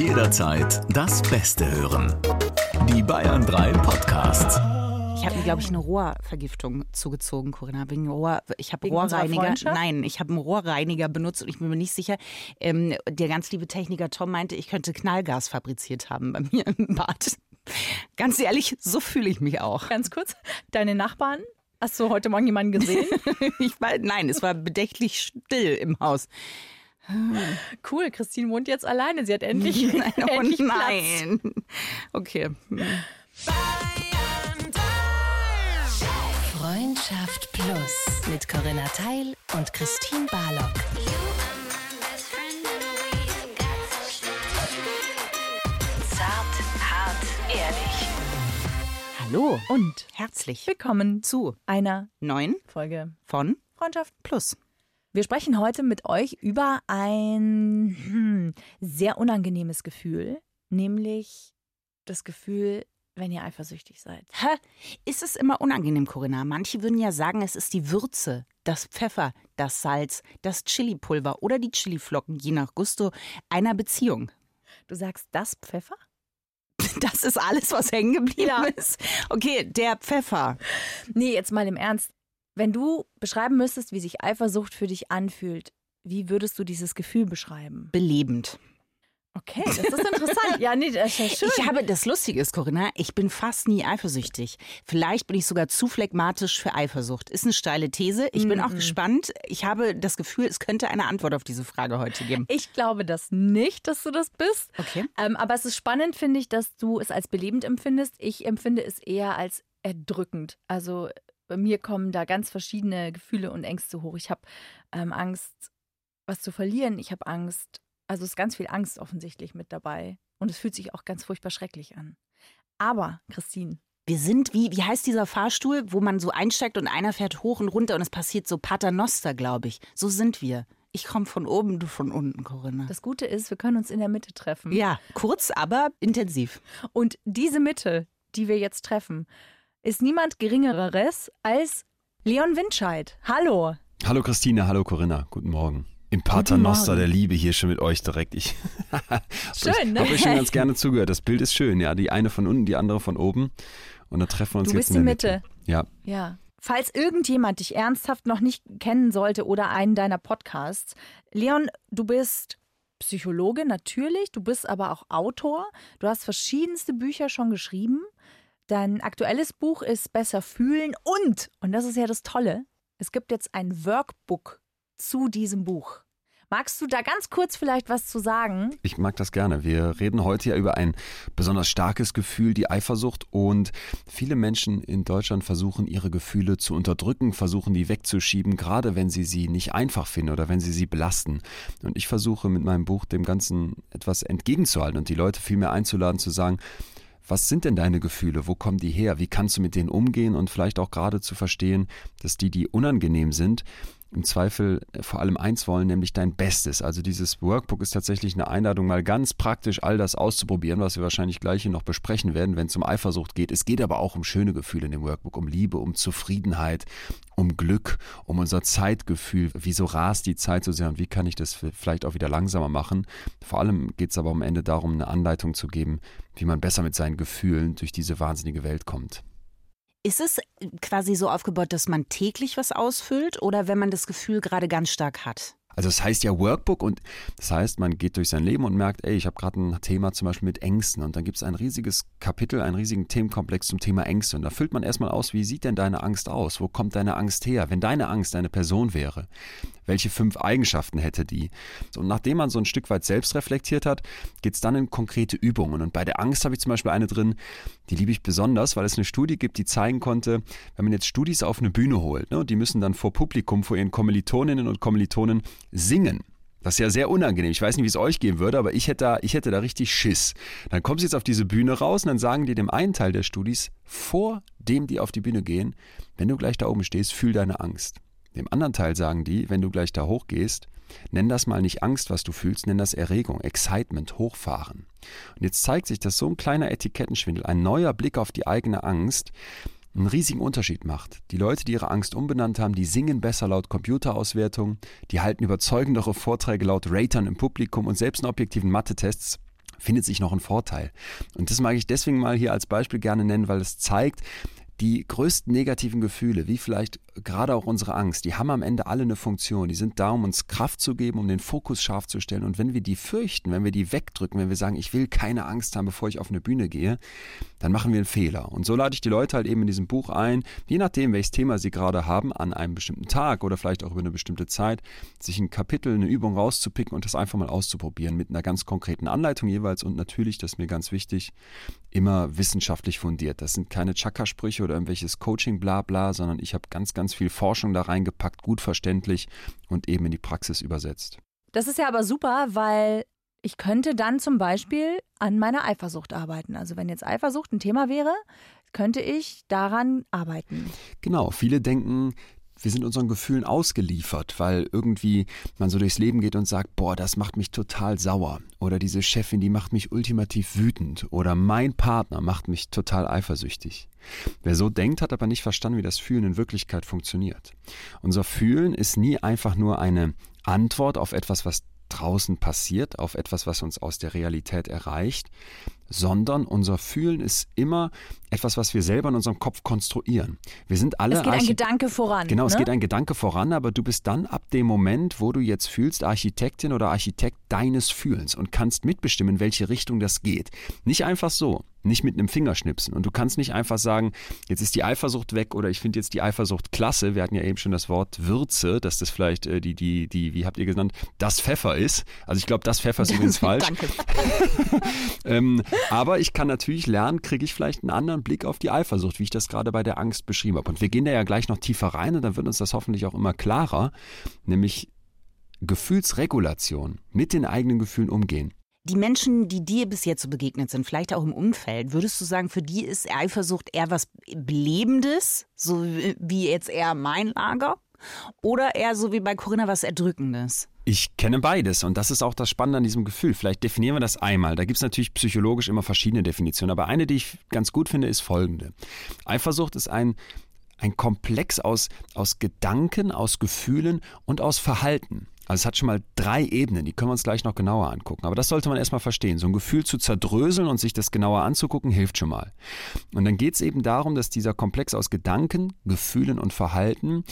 Jederzeit das Beste hören. Die Bayern 3 Podcasts. Ich habe mir, glaube ich, eine Rohrvergiftung zugezogen, Corinna. Wegen Rohr, ich habe Rohrreiniger. Nein, ich habe einen Rohrreiniger benutzt und ich bin mir nicht sicher. Ähm, der ganz liebe Techniker Tom meinte, ich könnte Knallgas fabriziert haben bei mir im Bad. Ganz ehrlich, so fühle ich mich auch. Ganz kurz, deine Nachbarn, hast du heute Morgen jemanden gesehen? Ich war, nein, es war bedächtlich still im Haus. cool, Christine wohnt jetzt alleine. Sie hat endlich, Nein, oh endlich Platz. nein. Okay. Freundschaft Plus mit Corinna Teil und Christine Barlock. Zart, hart, ehrlich. Hallo Und herzlich willkommen zu einer neun Folge von Freundschaft. Plus. Wir sprechen heute mit euch über ein hm, sehr unangenehmes Gefühl, nämlich das Gefühl, wenn ihr eifersüchtig seid. Hä? Ist es immer unangenehm, Corinna? Manche würden ja sagen, es ist die Würze, das Pfeffer, das Salz, das Chilipulver oder die Chiliflocken, je nach Gusto einer Beziehung. Du sagst das Pfeffer? Das ist alles, was hängen geblieben Ja. ist. Okay, der Pfeffer. Nee, jetzt mal im Ernst. Wenn du beschreiben müsstest, wie sich Eifersucht für dich anfühlt, wie würdest du dieses Gefühl beschreiben? Belebend. Okay, das ist interessant. ja, nee, das ist ja schön. Ich habe, das Lustige ist, Corinna, ich bin fast nie eifersüchtig. Vielleicht bin ich sogar zu phlegmatisch für Eifersucht. Ist eine steile These. Ich bin auch gespannt. Ich habe das Gefühl, es könnte eine Antwort auf diese Frage heute geben. Ich glaube das nicht, dass du das bist. Okay. Ähm, aber es ist spannend, finde ich, dass du es als belebend empfindest. Ich empfinde es eher als erdrückend. Also bei mir kommen da ganz verschiedene Gefühle und Ängste hoch. Ich habe ähm, Angst, was zu verlieren. Ich habe Angst, also es ist ganz viel Angst offensichtlich mit dabei. Und es fühlt sich auch ganz furchtbar schrecklich an. Aber, Christine, Wir sind wie, wie heißt dieser Fahrstuhl, wo man so einsteigt und einer fährt hoch und runter und es passiert so Paternoster, glaube ich. So sind wir. Ich komme von oben, du von unten, Corinna. das Gute ist, wir können uns in der Mitte treffen. ja, kurz, aber intensiv. Und diese Mitte, die wir jetzt treffen, ist niemand Geringeres als Leon Windscheid. Hallo. Hallo Christine, hallo Corinna, guten Morgen. Im Paternoster der Liebe hier schon mit euch direkt. Ich Schön, ne? habe euch schon ganz gerne zugehört. Das Bild ist schön, ja. Die eine von unten, die andere von oben. Und da treffen wir uns Du jetzt bist in der die Mitte. Ja, Ja. Falls irgendjemand dich ernsthaft noch nicht kennen sollte oder einen deiner Podcasts, Leon, du bist Psychologe natürlich, du bist aber auch Autor. Du hast verschiedenste Bücher schon geschrieben. Dein aktuelles Buch ist Besser fühlen und, und das ist ja das Tolle, es gibt jetzt ein Workbook zu diesem Buch. Magst du da ganz kurz vielleicht was zu sagen? ich mag das gerne. Wir reden heute ja über ein besonders starkes Gefühl, die Eifersucht. Und viele Menschen in Deutschland versuchen, ihre Gefühle zu unterdrücken, versuchen, die wegzuschieben, gerade wenn sie sie nicht einfach finden oder wenn sie sie belasten. Und ich versuche mit meinem Buch dem Ganzen etwas entgegenzuhalten und die Leute viel mehr einzuladen, zu sagen, was sind denn deine Gefühle? Wo kommen die her? Wie kannst du mit denen umgehen? Und vielleicht auch gerade zu verstehen, dass die, die unangenehm sind, im Zweifel vor allem eins wollen, nämlich dein Bestes. Also dieses Workbook ist tatsächlich eine Einladung, mal ganz praktisch all das auszuprobieren, was wir wahrscheinlich gleich hier noch besprechen werden, wenn es um Eifersucht geht. Es geht aber auch um schöne Gefühle in dem Workbook, um Liebe, um Zufriedenheit, um Glück, um unser Zeitgefühl. Wieso rast die Zeit so sehr und wie kann ich das vielleicht auch wieder langsamer machen? Vor allem geht es aber am Ende darum, eine Anleitung zu geben, wie man besser mit seinen Gefühlen durch diese wahnsinnige Welt kommt. Ist es quasi so aufgebaut, dass man täglich was ausfüllt oder wenn man das Gefühl gerade ganz stark hat? Also es heißt ja Workbook und das heißt, man geht durch sein Leben und merkt, ey, ich habe gerade ein Thema zum Beispiel mit Ängsten und dann gibt es ein riesiges Kapitel, einen riesigen Themenkomplex zum Thema Ängste und da füllt man erstmal aus, wie sieht denn deine Angst aus? Wo kommt deine Angst her? Wenn deine Angst eine Person wäre, welche fünf Eigenschaften hätte die? Und nachdem man so ein Stück weit selbst reflektiert hat, geht es dann in konkrete Übungen und bei der Angst habe ich zum Beispiel eine drin, die liebe ich besonders, weil es eine Studie gibt, die zeigen konnte, wenn man jetzt Studis auf eine Bühne holt, ne, die müssen dann vor Publikum, vor ihren Kommilitoninnen und Kommilitonen singen. Das ist ja sehr unangenehm. Ich weiß nicht, wie es euch gehen würde, aber ich hätte, da, ich hätte da richtig Schiss. Dann kommen sie jetzt auf diese Bühne raus und dann sagen die dem einen Teil der Studis, vor dem die auf die Bühne gehen, wenn du gleich da oben stehst, fühl deine Angst. Dem anderen Teil sagen die, wenn du gleich da hochgehst, nenn das mal nicht Angst, was du fühlst, nenn das Erregung, Excitement, Hochfahren. Und jetzt zeigt sich, dass so ein kleiner Etikettenschwindel, ein neuer Blick auf die eigene Angst, einen riesigen Unterschied macht. Die Leute, die ihre Angst umbenannt haben, die singen besser laut Computerauswertung, die halten überzeugendere Vorträge laut Ratern im Publikum und selbst in objektiven Mathe-Tests findet sich noch ein Vorteil. Und das mag ich deswegen mal hier als Beispiel gerne nennen, weil es zeigt, die größten negativen Gefühle, wie vielleicht gerade auch unsere Angst, die haben am Ende alle eine Funktion. Die sind da, um uns Kraft zu geben, um den Fokus scharf zu stellen. Und wenn wir die fürchten, wenn wir die wegdrücken, wenn wir sagen, ich will keine Angst haben, bevor ich auf eine Bühne gehe, dann machen wir einen Fehler. Und so lade ich die Leute halt eben in diesem Buch ein, je nachdem, welches Thema sie gerade haben, an einem bestimmten Tag oder vielleicht auch über eine bestimmte Zeit, sich ein Kapitel, eine Übung rauszupicken und das einfach mal auszuprobieren mit einer ganz konkreten Anleitung jeweils und natürlich, das ist mir ganz wichtig, immer wissenschaftlich fundiert. Das sind keine Chakra-Sprüche oder irgendwelches Coaching, bla bla, sondern ich habe ganz, ganz viel Forschung da reingepackt, gut verständlich und eben in die Praxis übersetzt. Das ist ja aber super, weil ich könnte dann zum Beispiel an meiner Eifersucht arbeiten. Also wenn jetzt Eifersucht ein Thema wäre, könnte ich daran arbeiten. Genau, viele denken, wir sind unseren Gefühlen ausgeliefert, weil irgendwie man so durchs Leben geht und sagt, boah, das macht mich total sauer. Oder diese Chefin, die macht mich ultimativ wütend. Oder mein Partner macht mich total eifersüchtig. Wer so denkt, hat aber nicht verstanden, wie das Fühlen in Wirklichkeit funktioniert. Unser Fühlen ist nie einfach nur eine Antwort auf etwas, was draußen passiert, auf etwas, was uns aus der Realität erreicht, sondern unser Fühlen ist immer etwas, was wir selber in unserem Kopf konstruieren. Wir sind alle. Es geht ein Gedanke voran. Genau, ne? es geht ein Gedanke voran, aber du bist dann ab dem Moment, wo du jetzt fühlst, Architektin oder Architekt deines Fühlens und kannst mitbestimmen, in welche Richtung das geht. Nicht einfach so nicht mit einem Fingerschnipsen. Und du kannst nicht einfach sagen, jetzt ist die Eifersucht weg oder ich finde jetzt die Eifersucht klasse. Wir hatten ja eben schon das Wort Würze, dass das vielleicht äh, die, die, die, wie habt ihr genannt, das Pfeffer ist. Also ich glaube, das Pfeffer ist übrigens falsch. Danke. ähm, aber ich kann natürlich lernen, kriege ich vielleicht einen anderen Blick auf die Eifersucht, wie ich das gerade bei der Angst beschrieben habe. Und wir gehen da ja gleich noch tiefer rein und dann wird uns das hoffentlich auch immer klarer, nämlich Gefühlsregulation, mit den eigenen Gefühlen umgehen. Die Menschen, die dir bis jetzt so begegnet sind, vielleicht auch im Umfeld, würdest du sagen, für die ist Eifersucht eher was Belebendes, so wie jetzt eher mein Lager? Oder eher so wie bei Corinna was Erdrückendes? Ich kenne beides und das ist auch das Spannende an diesem Gefühl. Vielleicht definieren wir das einmal. Da gibt es natürlich psychologisch immer verschiedene Definitionen, aber eine, die ich ganz gut finde, ist folgende. Eifersucht ist ein, ein Komplex aus, aus Gedanken, aus Gefühlen und aus Verhalten. Also es hat schon mal drei Ebenen, die können wir uns gleich noch genauer angucken. Aber das sollte man erstmal verstehen. So ein Gefühl zu zerdröseln und sich das genauer anzugucken, hilft schon mal. Und dann geht es eben darum, dass dieser Komplex aus Gedanken, Gefühlen und Verhalten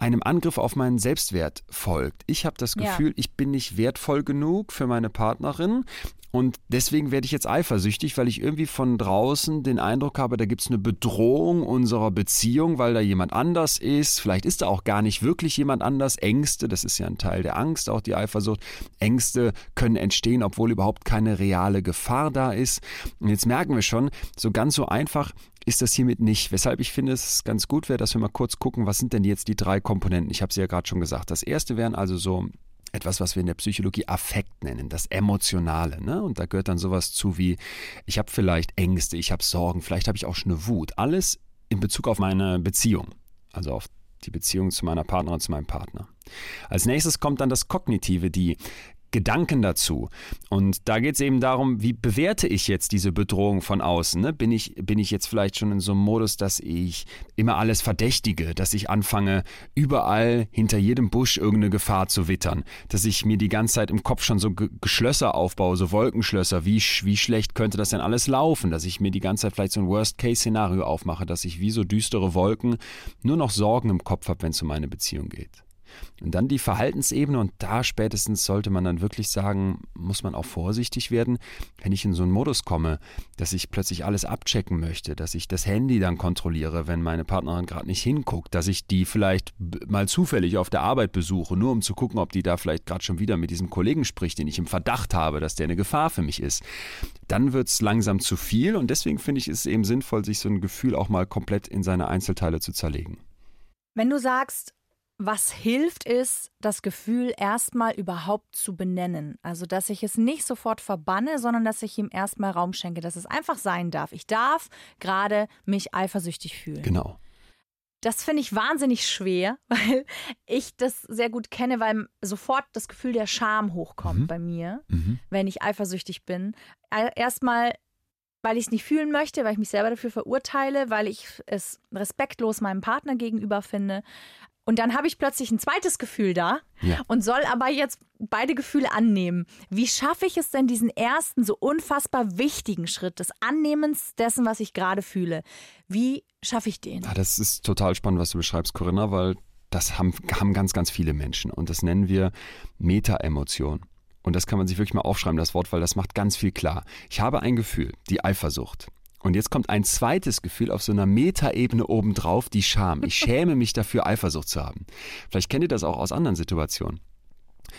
einem Angriff auf meinen Selbstwert folgt. Ich habe das Gefühl, ja. ich bin nicht wertvoll genug für meine Partnerin und deswegen werde ich jetzt eifersüchtig, weil ich irgendwie von draußen den Eindruck habe, da gibt es eine Bedrohung unserer Beziehung, weil da jemand anders ist. Vielleicht ist da auch gar nicht wirklich jemand anders. Ängste, das ist ja ein Teil der Angst, auch die Eifersucht. Ängste können entstehen, obwohl überhaupt keine reale Gefahr da ist. Und jetzt merken wir schon, so ganz so einfach ist das hiermit nicht. Weshalb ich finde, es ganz gut wäre, dass wir mal kurz gucken, was sind denn jetzt die drei Komponenten. Ich habe sie ja gerade schon gesagt. Das erste wären also so etwas, was wir in der Psychologie Affekt nennen, das Emotionale. Ne? Und da gehört dann sowas zu wie, ich habe vielleicht Ängste, ich habe Sorgen, vielleicht habe ich auch schon eine Wut. Alles in Bezug auf meine Beziehung, also auf die Beziehung zu meiner Partnerin, zu meinem Partner. Als nächstes kommt dann das Kognitive, die Gedanken dazu. Und da geht es eben darum, wie bewerte ich jetzt diese Bedrohung von außen? Ne? Bin, ich, bin ich jetzt vielleicht schon in so einem Modus, dass ich immer alles verdächtige, dass ich anfange, überall hinter jedem Busch irgendeine Gefahr zu wittern, dass ich mir die ganze Zeit im Kopf schon so G Geschlösser aufbaue, so Wolkenschlösser, wie, wie schlecht könnte das denn alles laufen, dass ich mir die ganze Zeit vielleicht so ein Worst-Case-Szenario aufmache, dass ich wie so düstere Wolken nur noch Sorgen im Kopf habe, wenn es um meine Beziehung geht. Und dann die Verhaltensebene und da spätestens sollte man dann wirklich sagen, muss man auch vorsichtig werden, wenn ich in so einen Modus komme, dass ich plötzlich alles abchecken möchte, dass ich das Handy dann kontrolliere, wenn meine Partnerin gerade nicht hinguckt, dass ich die vielleicht mal zufällig auf der Arbeit besuche, nur um zu gucken, ob die da vielleicht gerade schon wieder mit diesem Kollegen spricht, den ich im Verdacht habe, dass der eine Gefahr für mich ist. Dann wird es langsam zu viel und deswegen finde ich es eben sinnvoll, sich so ein Gefühl auch mal komplett in seine Einzelteile zu zerlegen. Wenn du sagst, was hilft, ist, das Gefühl erstmal überhaupt zu benennen. Also, dass ich es nicht sofort verbanne, sondern dass ich ihm erstmal Raum schenke, dass es einfach sein darf. Ich darf gerade mich eifersüchtig fühlen. Genau. Das finde ich wahnsinnig schwer, weil ich das sehr gut kenne, weil sofort das Gefühl der Scham hochkommt mhm. bei mir, mhm. wenn ich eifersüchtig bin. Erstmal weil ich es nicht fühlen möchte, weil ich mich selber dafür verurteile, weil ich es respektlos meinem Partner gegenüber finde. Und dann habe ich plötzlich ein zweites Gefühl da Ja. und soll aber jetzt beide Gefühle annehmen. Wie schaffe ich es denn, diesen ersten so unfassbar wichtigen Schritt des Annehmens dessen, was ich gerade fühle? Wie schaffe ich den? Ja, das ist total spannend, was du beschreibst, Corinna, weil das haben, haben ganz, ganz viele Menschen. Und das nennen wir Meta-Emotion. Und das kann man sich wirklich mal aufschreiben, das Wort, weil das macht ganz viel klar. Ich habe ein Gefühl, die Eifersucht. Und jetzt kommt ein zweites Gefühl auf so einer Metaebene obendrauf, die Scham. Ich schäme mich dafür, Eifersucht zu haben. Vielleicht kennt ihr das auch aus anderen Situationen.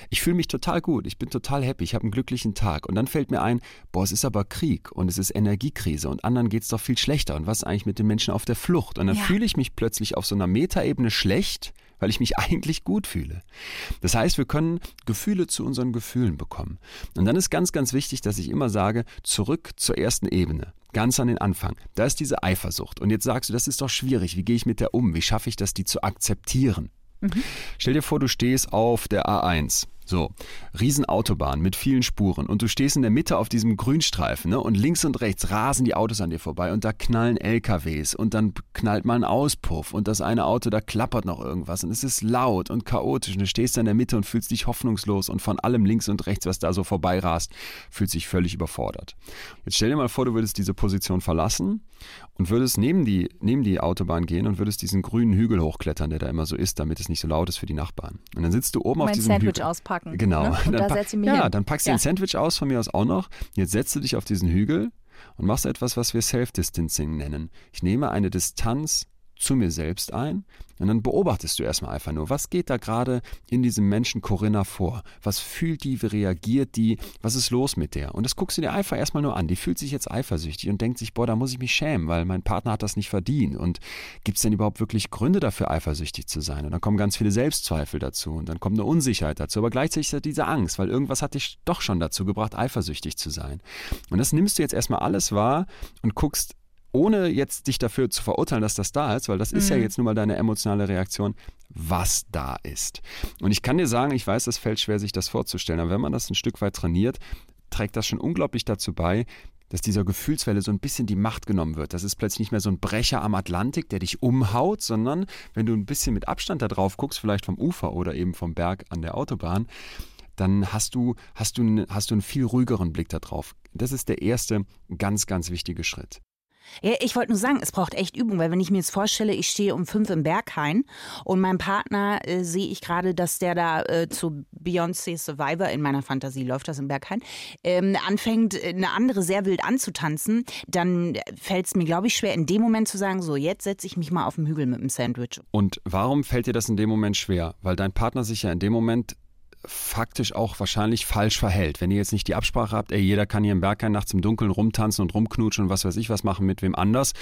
Ich fühle mich total gut, ich bin total happy, ich habe einen glücklichen Tag. Und dann fällt mir ein, boah, es ist aber Krieg und es ist Energiekrise und anderen geht es doch viel schlechter. Und was ist eigentlich mit den Menschen auf der Flucht? Und dann Ja. fühle ich mich plötzlich auf so einer Metaebene schlecht, weil ich mich eigentlich gut fühle. Das heißt, wir können Gefühle zu unseren Gefühlen bekommen. Und dann ist ganz, ganz wichtig, dass ich immer sage, zurück zur ersten Ebene. Ganz an den Anfang. Da ist diese Eifersucht. Und jetzt sagst du, das ist doch schwierig. Wie gehe ich mit der um? Wie schaffe ich das, die zu akzeptieren? Stell dir vor, du stehst auf der A1. So, Riesenautobahn mit vielen Spuren und du stehst in der Mitte auf diesem Grünstreifen ne? und links und rechts rasen die Autos an dir vorbei und da knallen LKWs und dann knallt mal ein Auspuff und das eine Auto, da klappert noch irgendwas und es ist laut und chaotisch und du stehst da in der Mitte und fühlst dich hoffnungslos und von allem links und rechts, was da so vorbeirast, fühlst dich völlig überfordert. Jetzt stell dir mal vor, du würdest diese Position verlassen und würdest neben die, neben die Autobahn gehen und würdest diesen grünen Hügel hochklettern, der da immer so ist, damit es nicht so laut ist für die Nachbarn. Und dann sitzt du oben auf Mein diesem Sandwich Hügel. auspacken. Genau. Ne? Und Dann da setze ich mich ja, hin. dann packst du Ja. ein Sandwich aus, von mir aus auch noch. Jetzt setzt du dich auf diesen Hügel und machst etwas, was wir Self-Distancing nennen. Ich nehme eine Distanz zu mir selbst ein und dann beobachtest du erstmal einfach nur, was geht da gerade in diesem Menschen Corinna vor? Was fühlt die, wie reagiert die, was ist los mit der? Und das guckst du dir einfach erstmal nur an. Die fühlt sich jetzt eifersüchtig und denkt sich, boah, da muss ich mich schämen, weil mein Partner hat das nicht verdient. Und gibt es denn überhaupt wirklich Gründe dafür, eifersüchtig zu sein? Und dann kommen ganz viele Selbstzweifel dazu und dann kommt eine Unsicherheit dazu, aber gleichzeitig ist diese Angst, weil irgendwas hat dich doch schon dazu gebracht, eifersüchtig zu sein. Und das nimmst du jetzt erstmal alles wahr und guckst ohne jetzt dich dafür zu verurteilen, dass das da ist, weil das ist ja jetzt nun mal deine emotionale Reaktion, was da ist. Und ich kann dir sagen, ich weiß, es fällt schwer, sich das vorzustellen, aber wenn man das ein Stück weit trainiert, trägt das schon unglaublich dazu bei, dass dieser Gefühlswelle so ein bisschen die Macht genommen wird. Das ist plötzlich nicht mehr so ein Brecher am Atlantik, der dich umhaut, sondern wenn du ein bisschen mit Abstand da drauf guckst, vielleicht vom Ufer oder eben vom Berg an der Autobahn, dann hast du, hast du, einen- hast du einen viel ruhigeren Blick da drauf. Das ist der erste ganz, ganz wichtige Schritt. Ja, ich wollte nur sagen, es braucht echt Übung, weil wenn ich mir jetzt vorstelle, ich stehe um fünf im Berghain und mein Partner äh, sehe ich gerade, dass der da äh, zu Beyoncé Survivor in meiner Fantasie läuft das im Berghain, ähm, anfängt äh, eine andere sehr wild anzutanzen, dann fällt es mir, glaube ich, schwer in dem Moment zu sagen, so jetzt setze ich mich mal auf den Hügel mit dem Sandwich. Und warum fällt dir das in dem Moment schwer? Weil dein Partner sich ja in dem Moment faktisch auch wahrscheinlich falsch verhält. Wenn ihr jetzt nicht die Absprache habt, ey, jeder kann hier im Berghain nachts im Dunkeln rumtanzen und rumknutschen und was weiß ich was machen mit wem anders,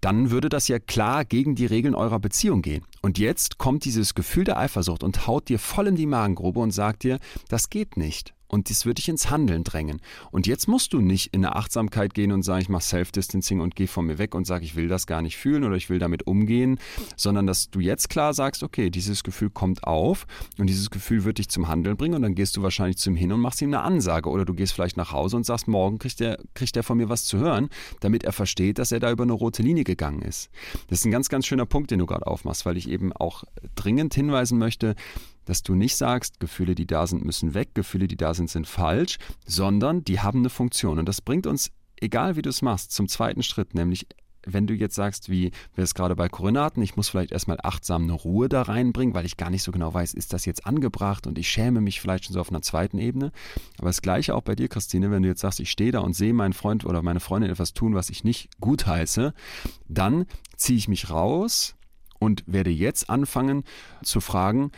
dann würde das ja klar gegen die Regeln eurer Beziehung gehen. Und jetzt kommt dieses Gefühl der Eifersucht und haut dir voll in die Magengrube und sagt dir, das geht nicht. Und das wird dich ins Handeln drängen. Und jetzt musst du nicht in eine Achtsamkeit gehen und sagen, ich mache Self-Distancing und gehe von mir weg und sage, ich will das gar nicht fühlen oder ich will damit umgehen, sondern dass du jetzt klar sagst, okay, dieses Gefühl kommt auf und dieses Gefühl wird dich zum Handeln bringen und dann gehst du wahrscheinlich zu ihm hin und machst ihm eine Ansage oder du gehst vielleicht nach Hause und sagst, morgen kriegt er, kriegt er von mir was zu hören, damit er versteht, dass er da über eine rote Linie gegangen ist. Das ist ein ganz, ganz schöner Punkt, den du gerade aufmachst, weil ich eben auch dringend hinweisen möchte, dass du nicht sagst, Gefühle, die da sind, müssen weg, Gefühle, die da sind, sind falsch, sondern die haben eine Funktion. Und das bringt uns, egal wie du es machst, zum zweiten Schritt, nämlich wenn du jetzt sagst, wie wir es gerade bei hatten, ich muss vielleicht erstmal achtsam eine Ruhe da reinbringen, weil ich gar nicht so genau weiß, ist das jetzt angebracht und ich schäme mich vielleicht schon so auf einer zweiten Ebene. Aber das gleiche auch bei dir, Christine, wenn du jetzt sagst, ich stehe da und sehe meinen Freund oder meine Freundin etwas tun, was ich nicht gut heiße, dann ziehe ich mich raus und werde jetzt anfangen zu fragen,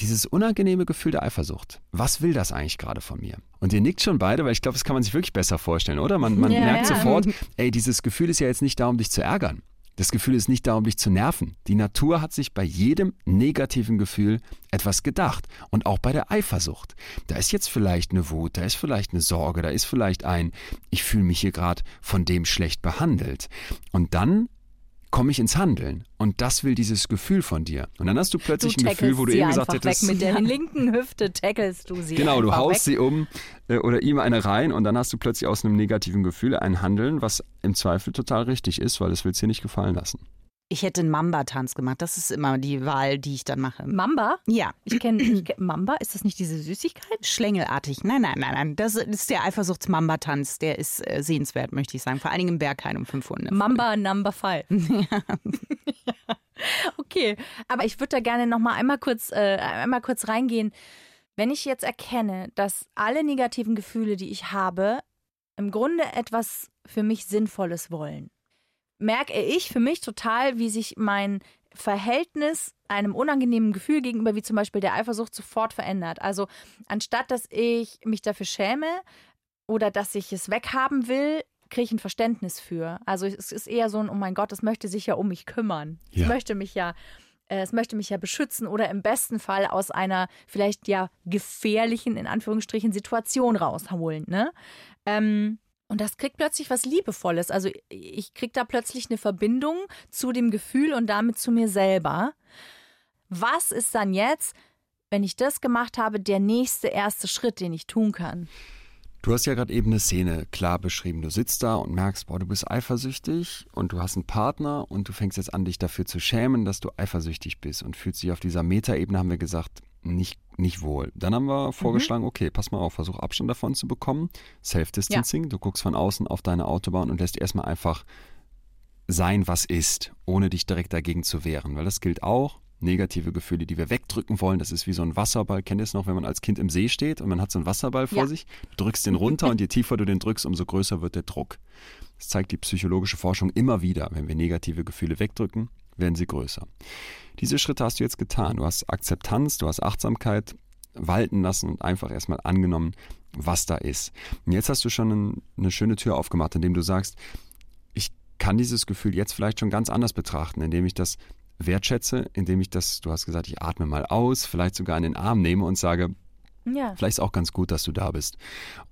dieses unangenehme Gefühl der Eifersucht. Was will das eigentlich gerade von mir? Und ihr nickt schon beide, weil ich glaube, das kann man sich wirklich besser vorstellen, oder? Man, man Ja, merkt ja. sofort, ey, dieses Gefühl ist ja jetzt nicht da, um dich zu ärgern. Das Gefühl ist nicht da, um dich zu nerven. Die Natur hat sich bei jedem negativen Gefühl etwas gedacht. Und auch bei der Eifersucht. Da ist jetzt vielleicht eine Wut, da ist vielleicht eine Sorge, da ist vielleicht ein, ich fühle mich hier gerade von dem schlecht behandelt. Und dann komme ich ins Handeln. Und das will dieses Gefühl von dir. Und dann hast du plötzlich ein Gefühl, wo du eben gesagt hättest, weg mit der linken Hüfte tackelst du sie Genau, du haust weg. sie um äh, oder ihm eine rein und dann hast du plötzlich aus einem negativen Gefühl ein Handeln, was im Zweifel total richtig ist, weil das willst du dir nicht gefallen lassen. Ich hätte einen Mamba-Tanz gemacht. Das ist immer die Wahl, die ich dann mache. Mamba? Ja. Ich kenne kenn, Mamba. Ist das nicht diese Süßigkeit? Schlängelartig. Nein, nein, nein, nein. Das ist der Eifersuchts-Mamba-Tanz. Der ist äh, sehenswert, möchte ich sagen. Vor allen Dingen im Berghain um 500. Mamba Number Five. okay, aber ich würde da gerne noch mal einmal kurz, äh, einmal kurz reingehen. Wenn ich jetzt erkenne, dass alle negativen Gefühle, die ich habe, im Grunde etwas für mich Sinnvolles wollen, merke ich für mich total, wie sich mein Verhältnis einem unangenehmen Gefühl gegenüber, wie zum Beispiel der Eifersucht, sofort verändert. Also anstatt dass ich mich dafür schäme oder dass ich es weghaben will, kriege ich ein Verständnis für. Also es ist eher so ein, oh mein Gott, es möchte sich ja um mich kümmern. Ja. Es möchte mich ja, äh, es möchte mich ja beschützen oder im besten Fall aus einer vielleicht ja gefährlichen, in Anführungsstrichen, Situation rausholen. Ne? Ähm, und das kriegt plötzlich was Liebevolles. Also ich kriege da plötzlich eine Verbindung zu dem Gefühl und damit zu mir selber. Was ist dann jetzt, wenn ich das gemacht habe, der nächste erste Schritt, den ich tun kann? Du hast ja gerade eben eine Szene klar beschrieben. Du sitzt da und merkst, boah, du bist eifersüchtig und du hast einen Partner und du fängst jetzt an, dich dafür zu schämen, dass du eifersüchtig bist und fühlst dich auf dieser Metaebene, haben wir gesagt, nicht, nicht wohl. Dann haben wir vorgeschlagen, okay, pass mal auf, versuch Abstand davon zu bekommen. Self-Distancing, du guckst von außen auf deine Autobahn und lässt erstmal einfach sein, was ist, ohne dich direkt dagegen zu wehren. Weil das gilt auch. Negative Gefühle, die wir wegdrücken wollen, das ist wie so ein Wasserball. Kennt ihr es noch, wenn man als Kind im See steht und man hat so einen Wasserball vor Ja. sich? Du drückst den runter und je tiefer du den drückst, umso größer wird der Druck. Das zeigt die psychologische Forschung immer wieder. Wenn wir negative Gefühle wegdrücken, werden sie größer. Diese Schritte hast du jetzt getan. Du hast Akzeptanz, du hast Achtsamkeit walten lassen und einfach erstmal angenommen, was da ist. Und jetzt hast du schon ein, eine schöne Tür aufgemacht, indem du sagst, ich kann dieses Gefühl jetzt vielleicht schon ganz anders betrachten, indem ich das wertschätze, indem ich das, du hast gesagt, ich atme mal aus, vielleicht sogar in den Arm nehme und sage, Ja. Vielleicht ist auch ganz gut, dass du da bist.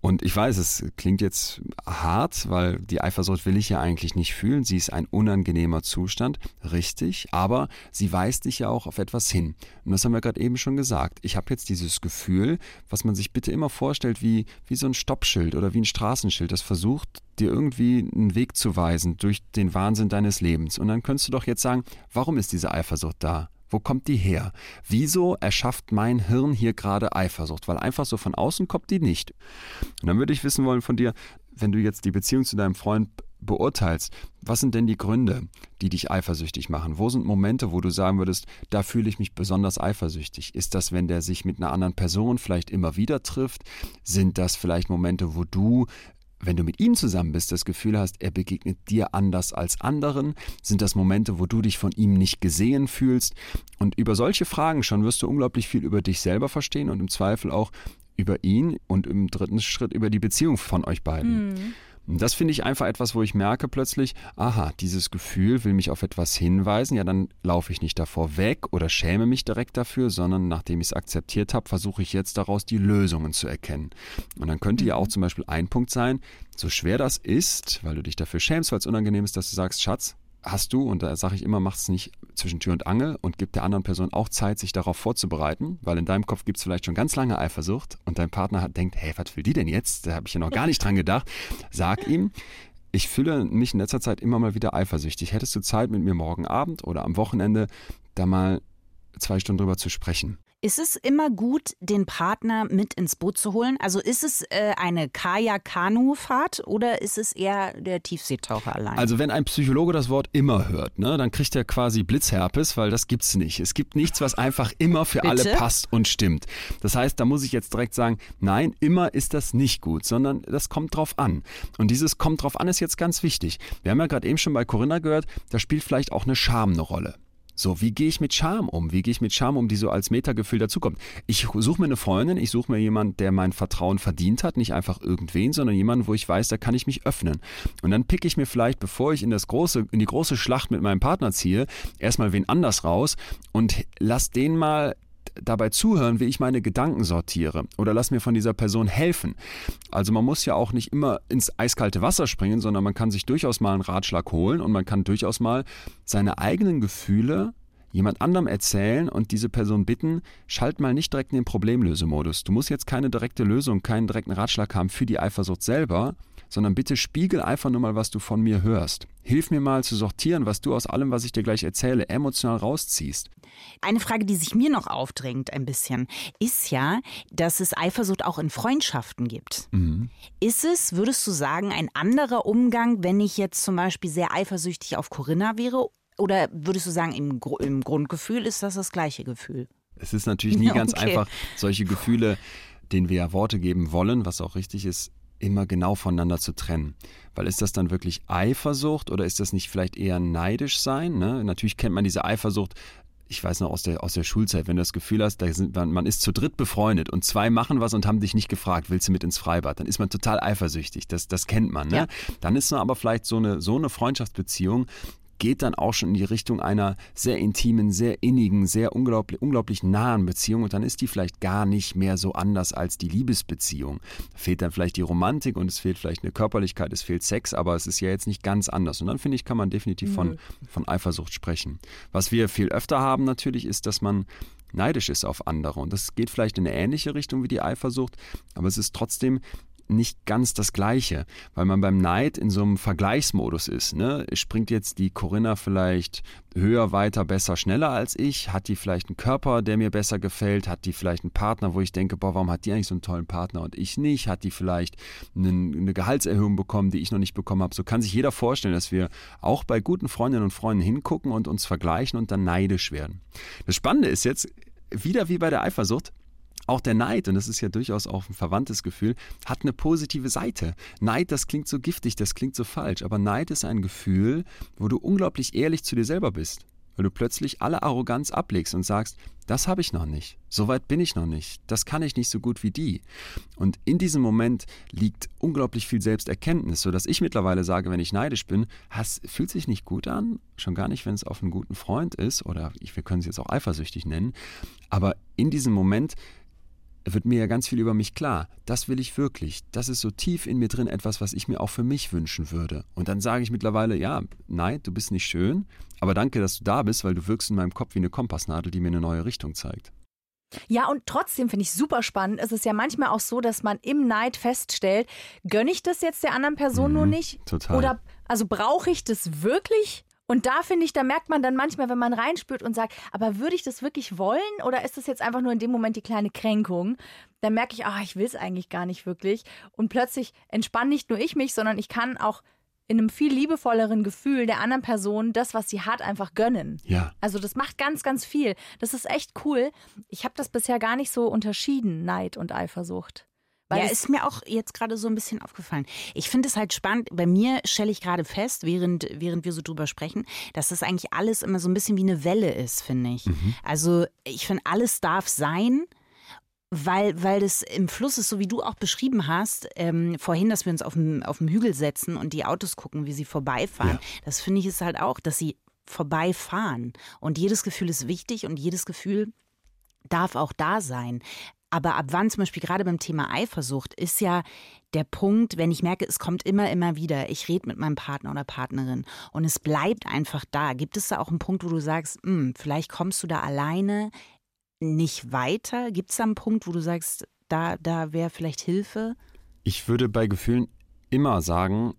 Und ich weiß, es klingt jetzt hart, weil die Eifersucht will ich ja eigentlich nicht fühlen. Sie ist ein unangenehmer Zustand, richtig, aber sie weist dich ja auch auf etwas hin. Und das haben wir gerade eben schon gesagt. Ich habe jetzt dieses Gefühl, was man sich bitte immer vorstellt, wie, wie so ein Stoppschild oder wie ein Straßenschild, das versucht, dir irgendwie einen Weg zu weisen durch den Wahnsinn deines Lebens. Und dann könntest du doch jetzt sagen, warum ist diese Eifersucht da? Wo kommt die her? Wieso erschafft mein Hirn hier gerade Eifersucht? Weil einfach so von außen kommt die nicht. Und dann würde ich wissen wollen von dir, wenn du jetzt die Beziehung zu deinem Freund beurteilst, was sind denn die Gründe, die dich eifersüchtig machen? Wo sind Momente, wo du sagen würdest, da fühle ich mich besonders eifersüchtig? Ist das, wenn der sich mit einer anderen Person vielleicht immer wieder trifft? Sind das vielleicht Momente, wo du wenn du mit ihm zusammen bist, das Gefühl hast, er begegnet dir anders als anderen? Sind das Momente, wo du dich von ihm nicht gesehen fühlst? Und über solche Fragen schon wirst du unglaublich viel über dich selber verstehen und im Zweifel auch über ihn und im dritten Schritt über die Beziehung von euch beiden. Und das finde ich einfach etwas, wo ich merke plötzlich, aha, dieses Gefühl will mich auf etwas hinweisen, ja, dann laufe ich nicht davor weg oder schäme mich direkt dafür, sondern nachdem ich es akzeptiert habe, versuche ich jetzt daraus die Lösungen zu erkennen. Und dann könnte ja auch zum Beispiel ein Punkt sein, so schwer das ist, weil du dich dafür schämst, weil es unangenehm ist, dass du sagst, Schatz, hast du, und da sage ich immer, mach es nicht zwischen Tür und Angel und gib der anderen Person auch Zeit, sich darauf vorzubereiten, weil in deinem Kopf gibt es vielleicht schon ganz lange Eifersucht und dein Partner hat, denkt, hey, was will die denn jetzt? Da habe ich ja noch gar nicht dran gedacht. Sag ihm, ich fühle mich in letzter Zeit immer mal wieder eifersüchtig. Hättest du Zeit, mit mir morgen Abend oder am Wochenende da mal zwei Stunden drüber zu sprechen? Ist es immer gut, den Partner mit ins Boot zu holen? Also ist es äh, eine Kajak-Kanu-Fahrt oder ist es eher der Tiefseetaucher allein? Also wenn ein Psychologe das Wort immer hört, ne, dann kriegt er quasi Blitzherpes, weil das gibt's nicht. Es gibt nichts, was einfach immer für alle Bitte? passt und stimmt. Das heißt, da muss ich jetzt direkt sagen, nein, immer ist das nicht gut, sondern das kommt drauf an. Und dieses kommt drauf an ist jetzt ganz wichtig. Wir haben ja gerade eben schon bei Corinna gehört, da spielt vielleicht auch eine Scham eine Rolle. So, wie gehe ich mit Scham um? Wie gehe ich mit Scham um, die so als Metagefühl dazukommt? Ich suche mir eine Freundin, ich suche mir jemanden, der mein Vertrauen verdient hat, nicht einfach irgendwen, sondern jemanden, wo ich weiß, da kann ich mich öffnen. Und dann picke ich mir vielleicht, bevor ich in das große, in die große Schlacht mit meinem Partner ziehe, erstmal wen anders raus und lass den mal dabei zuhören, wie ich meine Gedanken sortiere oder lass mir von dieser Person helfen. Also man muss ja auch nicht immer ins eiskalte Wasser springen, sondern man kann sich durchaus mal einen Ratschlag holen und man kann durchaus mal seine eigenen Gefühle jemand anderem erzählen und diese Person bitten, schalt mal nicht direkt in den Problemlösemodus. Du musst jetzt keine direkte Lösung, keinen direkten Ratschlag haben für die Eifersucht selber, sondern bitte spiegel einfach nur mal, was du von mir hörst. Hilf mir mal zu sortieren, was du aus allem, was ich dir gleich erzähle, emotional rausziehst. Eine Frage, die sich mir noch aufdrängt ein bisschen, ist ja, dass es Eifersucht auch in Freundschaften gibt. Mhm. Ist es, würdest du sagen, ein anderer Umgang, wenn ich jetzt zum Beispiel sehr eifersüchtig auf Corinna wäre? Oder würdest du sagen, im, Gru- im Grundgefühl ist das das gleiche Gefühl? Es ist natürlich nie ganz okay. einfach, solche Gefühle, denen wir ja Worte geben wollen, was auch richtig ist, immer genau voneinander zu trennen. Weil ist das dann wirklich Eifersucht oder ist das nicht vielleicht eher neidisch sein? Ne? Natürlich kennt man diese Eifersucht. Ich weiß noch aus der, aus der Schulzeit, wenn du das Gefühl hast, da sind, man, man ist zu dritt befreundet und zwei machen was und haben dich nicht gefragt, willst du mit ins Freibad? Dann ist man total eifersüchtig. Das, das kennt man. Ne? Ja. Dann ist man aber vielleicht so eine, so eine Freundschaftsbeziehung, geht dann auch schon in die Richtung einer sehr intimen, sehr innigen, sehr unglaublich, unglaublich nahen Beziehung und dann ist die vielleicht gar nicht mehr so anders als die Liebesbeziehung. Da fehlt dann vielleicht die Romantik und es fehlt vielleicht eine Körperlichkeit, es fehlt Sex, aber es ist ja jetzt nicht ganz anders. Und dann finde ich, kann man definitiv von, von Eifersucht sprechen. Was wir viel öfter haben natürlich ist, dass man neidisch ist auf andere und das geht vielleicht in eine ähnliche Richtung wie die Eifersucht, aber es ist trotzdem nicht ganz das Gleiche, weil man beim Neid in so einem Vergleichsmodus ist. Ne? Springt jetzt die Corinna vielleicht höher, weiter, besser, schneller als ich? Hat die vielleicht einen Körper, der mir besser gefällt? Hat die vielleicht einen Partner, wo ich denke, boah, warum hat die eigentlich so einen tollen Partner und ich nicht? Hat die vielleicht einen, eine Gehaltserhöhung bekommen, die ich noch nicht bekommen habe? So kann sich jeder vorstellen, dass wir auch bei guten Freundinnen und Freunden hingucken und uns vergleichen und dann neidisch werden. Das Spannende ist jetzt, wieder wie bei der Eifersucht, auch der Neid, und das ist ja durchaus auch ein verwandtes Gefühl, hat eine positive Seite. Neid, das klingt so giftig, das klingt so falsch, aber Neid ist ein Gefühl, wo du unglaublich ehrlich zu dir selber bist. Weil du plötzlich alle Arroganz ablegst und sagst, das habe ich noch nicht, so weit bin ich noch nicht, das kann ich nicht so gut wie die. Und in diesem Moment liegt unglaublich viel Selbsterkenntnis, sodass ich mittlerweile sage, wenn ich neidisch bin, es fühlt sich nicht gut an, schon gar nicht, wenn es auf einen guten Freund ist, oder ich, wir können es jetzt auch eifersüchtig nennen, aber in diesem Moment wird mir ja ganz viel über mich klar. Das will ich wirklich. Das ist so tief in mir drin etwas, was ich mir auch für mich wünschen würde. Und dann sage ich mittlerweile, ja, nein, du bist nicht schön, aber danke, dass du da bist, weil du wirkst in meinem Kopf wie eine Kompassnadel, die mir eine neue Richtung zeigt. Ja, und trotzdem finde ich super spannend. Es ist ja manchmal auch so, dass man im Neid feststellt, gönne ich das jetzt der anderen Person nur nicht? total. Oder also brauche ich das wirklich? Und da finde ich, da merkt man dann manchmal, wenn man reinspürt und sagt, aber würde ich das wirklich wollen oder ist das jetzt einfach nur in dem Moment die kleine Kränkung? Dann merke ich, ah, ich will es eigentlich gar nicht wirklich. Und plötzlich entspanne nicht nur ich mich, sondern ich kann auch in einem viel liebevolleren Gefühl der anderen Person das, was sie hat, einfach gönnen. Ja. Also das macht ganz, ganz viel. Das ist echt cool. Ich habe das bisher gar nicht so unterschieden, Neid und Eifersucht. Weil ja, ist mir auch jetzt gerade so ein bisschen aufgefallen. Ich finde es halt spannend. Bei mir stelle ich gerade fest, während, während wir so drüber sprechen, dass das eigentlich alles immer so ein bisschen wie eine Welle ist, finde ich. Also ich finde, alles darf sein. Weil, weil das im Fluss ist, so wie du auch beschrieben hast, ähm, vorhin, dass wir uns auf dem, auf dem Hügel setzen und die Autos gucken, wie sie vorbeifahren. Ja. Das finde ich ist halt auch, dass sie vorbeifahren. Und jedes Gefühl ist wichtig und jedes Gefühl darf auch da sein. Aber ab wann zum Beispiel gerade beim Thema Eifersucht ist ja der Punkt, wenn ich merke, es kommt immer, immer wieder, ich rede mit meinem Partner oder Partnerin und es bleibt einfach da. Gibt es da auch einen Punkt, wo du sagst, "Hm, vielleicht kommst du da alleine nicht weiter? Gibt es da einen Punkt, wo du sagst, da, da wäre vielleicht Hilfe? Ich würde bei Gefühlen immer sagen,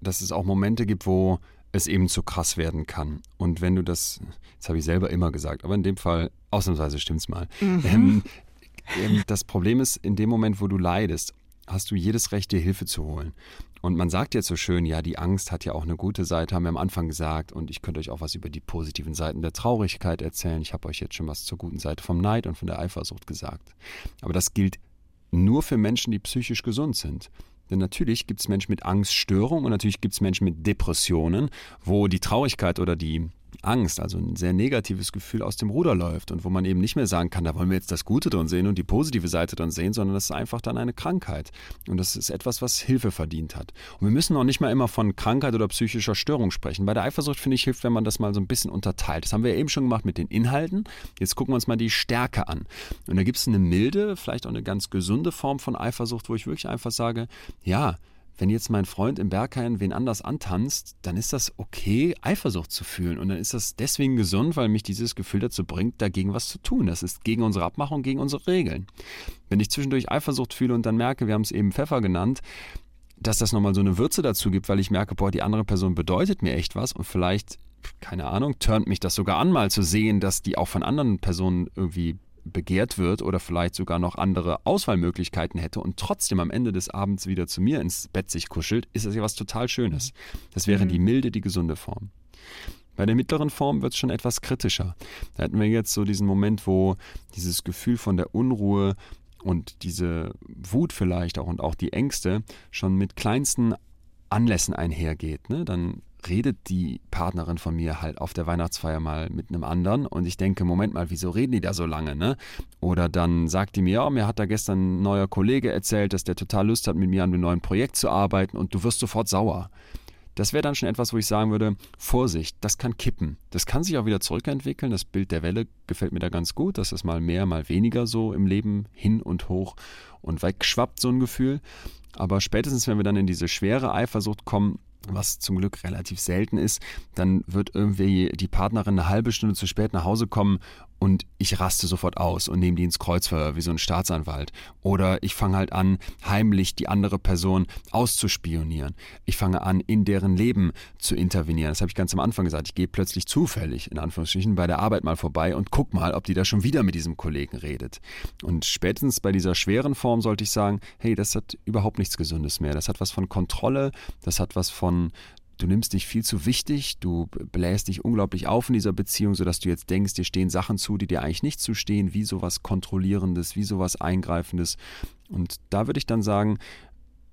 dass es auch Momente gibt, wo es eben zu krass werden kann. Und wenn du das, das habe ich selber immer gesagt, aber in dem Fall ausnahmsweise stimmt's mal. Ähm, ähm, das Problem ist, in dem Moment, wo du leidest, hast du jedes Recht, dir Hilfe zu holen. Und man sagt jetzt so schön, ja, die Angst hat ja auch eine gute Seite, haben wir am Anfang gesagt. Und ich könnte euch auch was über die positiven Seiten der Traurigkeit erzählen. Ich habe euch jetzt schon was zur guten Seite vom Neid und von der Eifersucht gesagt. Aber das gilt nur für Menschen, die psychisch gesund sind. Denn natürlich gibt es Menschen mit Angststörung und natürlich gibt es Menschen mit Depressionen, wo die Traurigkeit oder die Angst, also ein sehr negatives Gefühl aus dem Ruder läuft und wo man eben nicht mehr sagen kann, da wollen wir jetzt das Gute drin sehen und die positive Seite drin sehen, sondern das ist einfach dann eine Krankheit. Und das ist etwas, was Hilfe verdient hat. Und wir müssen auch nicht mal immer von Krankheit oder psychischer Störung sprechen. Bei der Eifersucht finde ich hilft, wenn man das mal so ein bisschen unterteilt. Das haben wir eben schon gemacht mit den Inhalten. Jetzt gucken wir uns mal die Stärke an. Und da gibt es eine milde, vielleicht auch eine ganz gesunde Form von Eifersucht, wo ich wirklich einfach sage, ja, wenn jetzt mein Freund im Berghain wen anders antanzt, dann ist das okay, Eifersucht zu fühlen. Und dann ist das deswegen gesund, weil mich dieses Gefühl dazu bringt, dagegen was zu tun. Das ist gegen unsere Abmachung, gegen unsere Regeln. Wenn ich zwischendurch Eifersucht fühle und dann merke, wir haben es eben Pfeffer genannt, dass das nochmal so eine Würze dazu gibt, weil ich merke, boah, die andere Person bedeutet mir echt was und vielleicht, keine Ahnung, turnt mich das sogar an, mal zu sehen, dass die auch von anderen Personen irgendwie begehrt wird oder vielleicht sogar noch andere Auswahlmöglichkeiten hätte und trotzdem am Ende des Abends wieder zu mir ins Bett sich kuschelt, ist das ja was total Schönes. Das wäre Mhm. die milde, die gesunde Form. Bei der mittleren Form wird es schon etwas kritischer. Da hätten wir jetzt so diesen Moment, wo dieses Gefühl von der Unruhe und diese Wut vielleicht auch und auch die Ängste schon mit kleinsten Anlässen einhergeht. Ne? Dann redet die Partnerin von mir halt auf der Weihnachtsfeier mal mit einem anderen und ich denke, Moment mal, wieso reden die da so lange, ne? Oder dann sagt die mir, ja, mir hat da gestern ein neuer Kollege erzählt, dass der total Lust hat, mit mir an einem neuen Projekt zu arbeiten und du wirst sofort sauer. Das wäre dann schon etwas, wo ich sagen würde, Vorsicht, das kann kippen. Das kann sich auch wieder zurückentwickeln. Das Bild der Welle gefällt mir da ganz gut, dass es mal mehr, mal weniger so im Leben hin und hoch und wegschwappt, so ein Gefühl. Aber spätestens, wenn wir dann in diese schwere Eifersucht kommen, was zum Glück relativ selten ist, dann wird irgendwie die Partnerin eine halbe Stunde zu spät nach Hause kommen und ich raste sofort aus und nehme die ins Kreuzverhör wie so ein Staatsanwalt. Oder ich fange halt an, heimlich die andere Person auszuspionieren. Ich fange an, in deren Leben zu intervenieren. Das habe ich ganz am Anfang gesagt. Ich gehe plötzlich zufällig, in Anführungsstrichen, bei der Arbeit mal vorbei und guck mal, ob die da schon wieder mit diesem Kollegen redet. Und spätestens bei dieser schweren Form sollte ich sagen, hey, das hat überhaupt nichts Gesundes mehr. Das hat was von Kontrolle, das hat was von du nimmst dich viel zu wichtig, du bläst dich unglaublich auf in dieser Beziehung, sodass du jetzt denkst, dir stehen Sachen zu, die dir eigentlich nicht zustehen, wie sowas Kontrollierendes, wie sowas Eingreifendes. Und da würde ich dann sagen,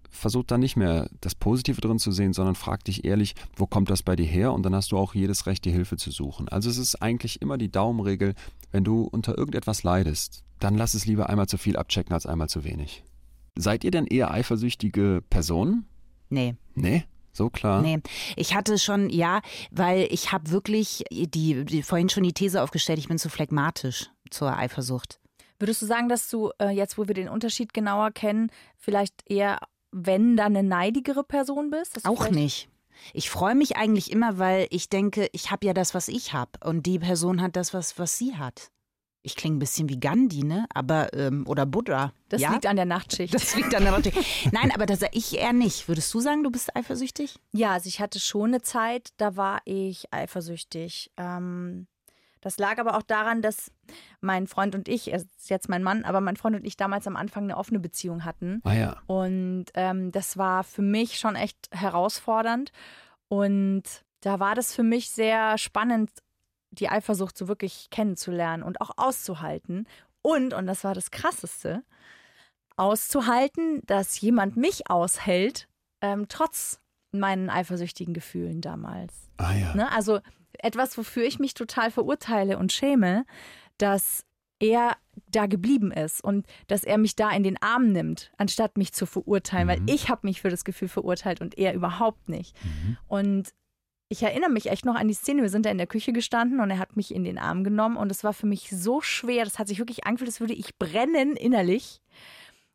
versuch da nicht mehr das Positive drin zu sehen, sondern frag dich ehrlich, wo kommt das bei dir her? Und dann hast du auch jedes Recht, die Hilfe zu suchen. Also es ist eigentlich immer die Daumenregel, wenn du unter irgendetwas leidest, dann lass es lieber einmal zu viel abchecken als einmal zu wenig. Seid ihr denn eher eifersüchtige Personen? Nee. Nee? So klar. Nee, ich hatte schon, ja, weil ich habe wirklich die, die, vorhin schon die These aufgestellt, ich bin zu phlegmatisch zur Eifersucht. Würdest du sagen, dass du äh, jetzt, wo wir den Unterschied genauer kennen, vielleicht eher, wenn dann eine neidigere Person bist? Auch nicht. Ich freue mich eigentlich immer, weil ich denke, ich habe ja das, was ich habe. Und die Person hat das, was, was sie hat. Ich klinge ein bisschen wie Gandhi, ne? Aber, ähm, oder Buddha. Das ja? liegt an der Nachtschicht. Das liegt an der Rotte. Nein, aber das ich eher nicht. Würdest du sagen, du bist eifersüchtig? Ja, also ich hatte schon eine Zeit, da war ich eifersüchtig. Ähm, das lag aber auch daran, dass mein Freund und ich, er ist jetzt mein Mann, aber mein Freund und ich damals am Anfang eine offene Beziehung hatten. Ah ja. Und ähm, das war für mich schon echt herausfordernd. Und da war das für mich sehr spannend, die Eifersucht so wirklich kennenzulernen und auch auszuhalten. Und, und das war das Krasseste, auszuhalten, dass jemand mich aushält, ähm, trotz meinen eifersüchtigen Gefühlen damals. Ah ja. Ne? Also etwas, wofür ich mich total verurteile und schäme, dass er da geblieben ist und dass er mich da in den Arm nimmt, anstatt mich zu verurteilen, weil ich habe mich für das Gefühl verurteilt und er überhaupt nicht. Und ich erinnere mich echt noch an die Szene, wir sind da in der Küche gestanden und er hat mich in den Arm genommen und es war für mich so schwer, das hat sich wirklich angefühlt, als würde ich brennen innerlich.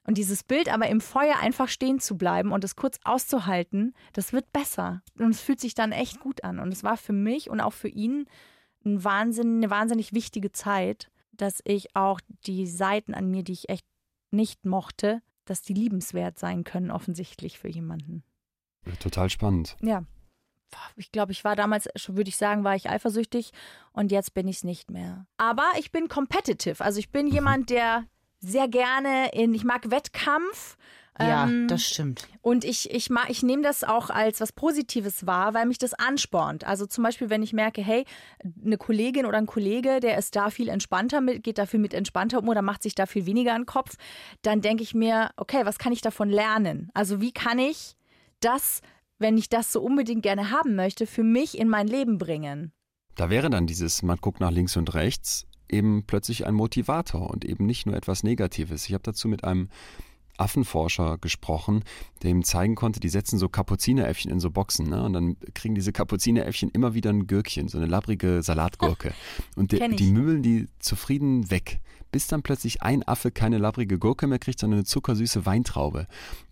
Und dieses Bild aber im Feuer einfach stehen zu bleiben und es kurz auszuhalten, das wird besser. Und es fühlt sich dann echt gut an. Und es war für mich und auch für ihn ein Wahnsinn, eine wahnsinnig wichtige Zeit, dass ich auch die Seiten an mir, die ich echt nicht mochte, dass die liebenswert sein können, offensichtlich für jemanden. Total spannend. Ja. Ich glaube, ich war damals, würde ich sagen, war ich eifersüchtig und jetzt bin ich es nicht mehr. Aber ich bin competitive. Also ich bin jemand, der sehr gerne in, ich mag Wettkampf. Ja, ähm, das stimmt. und ich, ich, ich nehme das auch als was Positives wahr, weil mich das anspornt. Also zum Beispiel, wenn ich merke, hey, eine Kollegin oder ein Kollege, der ist da viel entspannter mit, geht da viel mit entspannter um oder macht sich da viel weniger an den Kopf, dann denke ich mir, okay, was kann ich davon lernen? Also wie kann ich das, wenn ich das so unbedingt gerne haben möchte, für mich in mein Leben bringen? Da wäre dann dieses, man guckt nach links und rechts, eben plötzlich ein Motivator und eben nicht nur etwas Negatives. Ich habe dazu mit einem Affenforscher gesprochen, der ihm zeigen konnte, die setzen so Kapuzineräffchen in so Boxen, ne? Und dann kriegen diese Kapuzineräffchen immer wieder ein Gürkchen, so eine labbrige Salatgurke. Und ich. die mümmeln die zufrieden weg, bis dann plötzlich ein Affe keine labbrige Gurke mehr kriegt, sondern eine zuckersüße Weintraube.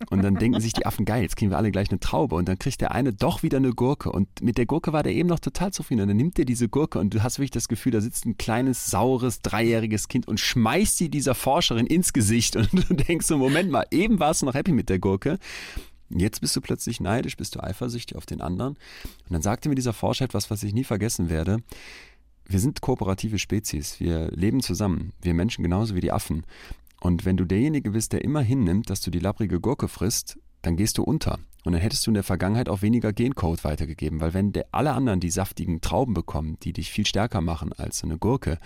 Und dann denken sich die Affen, geil, jetzt kriegen wir alle gleich eine Traube. Und dann kriegt der eine doch wieder eine Gurke. Und mit der Gurke war der eben noch total zufrieden. Und dann nimmt er diese Gurke und du hast wirklich das Gefühl, da sitzt ein kleines, saures, dreijähriges Kind und schmeißt sie dieser Forscherin ins Gesicht. Und du denkst so, Moment mal, eben warst du noch happy mit der Gurke. Jetzt bist du plötzlich neidisch, bist du eifersüchtig auf den anderen. Und dann sagte mir dieser Forscher etwas, was ich nie vergessen werde. Wir sind kooperative Spezies. Wir leben zusammen. Wir Menschen genauso wie die Affen. Und wenn du derjenige bist, der immer hinnimmt, dass du die labbrige Gurke frisst, dann gehst du unter. Und dann hättest du in der Vergangenheit auch weniger Gencode weitergegeben, weil wenn der, alle anderen die saftigen Trauben bekommen, die dich viel stärker machen als eine Gurke,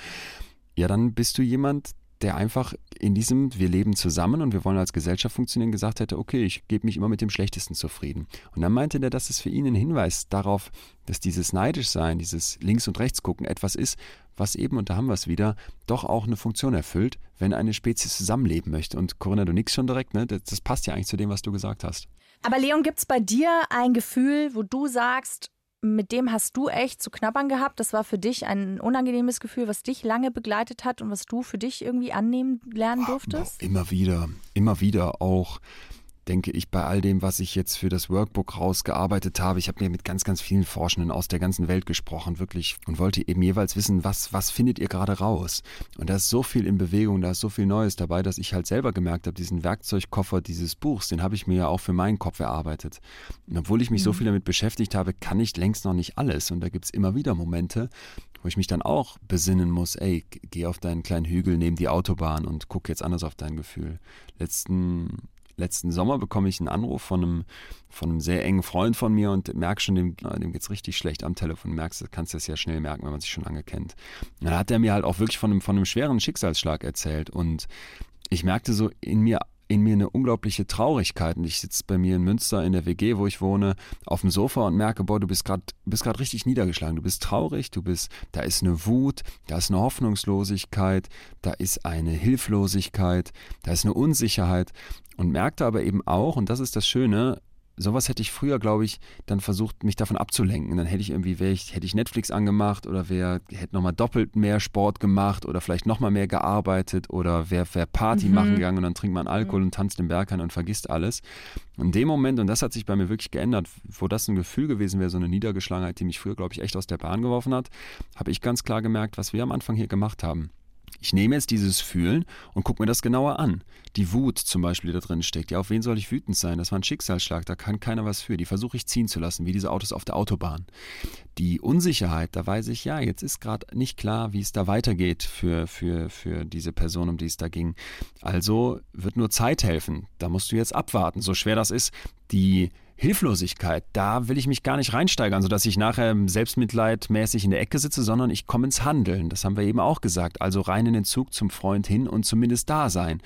ja, dann bist du jemand, der einfach in diesem Wir leben zusammen und wir wollen als Gesellschaft funktionieren, gesagt hätte, okay, ich gebe mich immer mit dem Schlechtesten zufrieden. Und dann meinte der, dass es für ihn ein Hinweis darauf, dass dieses Neidischsein, dieses Links- und Rechtsgucken etwas ist, was eben, und da haben wir es wieder, doch auch eine Funktion erfüllt, wenn eine Spezies zusammenleben möchte. Und Corinna, du nix schon direkt, ne? Das, das passt ja eigentlich zu dem, was du gesagt hast. Aber Leon, gibt es bei dir ein Gefühl, wo du sagst, mit dem hast du echt zu knabbern gehabt? Das war für dich ein unangenehmes Gefühl, was dich lange begleitet hat und was du für dich irgendwie annehmen lernen durftest? Oh, immer wieder, immer wieder auch denke ich, bei all dem, was ich jetzt für das Workbook rausgearbeitet habe, ich habe mir mit ganz, ganz vielen Forschenden aus der ganzen Welt gesprochen, wirklich, und wollte eben jeweils wissen, was, was findet ihr gerade raus? Und da ist so viel in Bewegung, da ist so viel Neues dabei, dass ich halt selber gemerkt habe, diesen Werkzeugkoffer dieses Buchs, den habe ich mir ja auch für meinen Kopf erarbeitet. Und obwohl ich mich mhm. so viel damit beschäftigt habe, kann ich längst noch nicht alles. Und da gibt es immer wieder Momente, wo ich mich dann auch besinnen muss, ey, geh auf deinen kleinen Hügel neben die Autobahn und guck jetzt anders auf dein Gefühl. Letzten letzten Sommer bekomme ich einen Anruf von einem, von einem sehr engen Freund von mir und merke schon, dem, dem geht es richtig schlecht am Telefon. Merkst, du kannst das ja schnell merken, wenn man sich schon lange kennt. Und dann hat er mir halt auch wirklich von einem, von einem schweren Schicksalsschlag erzählt und ich merkte so in mir in mir eine unglaubliche Traurigkeit. Und ich sitze bei mir in Münster in der WG, wo ich wohne, auf dem Sofa und merke, boah, du bist gerade bist gerade richtig niedergeschlagen. Du bist traurig, du bist, da ist eine Wut, da ist eine Hoffnungslosigkeit, da ist eine Hilflosigkeit, da ist eine Unsicherheit. Und merkte aber eben auch, und das ist das Schöne, sowas hätte ich früher, glaube ich, dann versucht, mich davon abzulenken. Dann hätte ich irgendwie, ich, hätte ich Netflix angemacht oder wer hätte nochmal doppelt mehr Sport gemacht oder vielleicht nochmal mehr gearbeitet oder wer wäre Party mhm. machen gegangen und dann trinkt man Alkohol mhm. und tanzt den Berg an und vergisst alles. In dem Moment, und das hat sich bei mir wirklich geändert, wo das ein Gefühl gewesen wäre, so eine Niedergeschlagenheit, die mich früher, glaube ich, echt aus der Bahn geworfen hat, habe ich ganz klar gemerkt, was wir am Anfang hier gemacht haben. Ich nehme jetzt dieses Fühlen und gucke mir das genauer an. Die Wut zum Beispiel, die da drin steckt. Ja, auf wen soll ich wütend sein? Das war ein Schicksalsschlag, da kann keiner was für. Die versuche ich ziehen zu lassen, wie diese Autos auf der Autobahn. Die Unsicherheit, da weiß ich, ja, jetzt ist gerade nicht klar, wie es da weitergeht für, für, für diese Person, um die es da ging. Also wird nur Zeit helfen. Da musst du jetzt abwarten. So schwer das ist, die Hilflosigkeit, da will ich mich gar nicht reinsteigern, sodass ich nachher selbstmitleidmäßig in der Ecke sitze, sondern ich komme ins Handeln. Das haben wir eben auch gesagt. Also rein in den Zug zum Freund hin und zumindest da sein.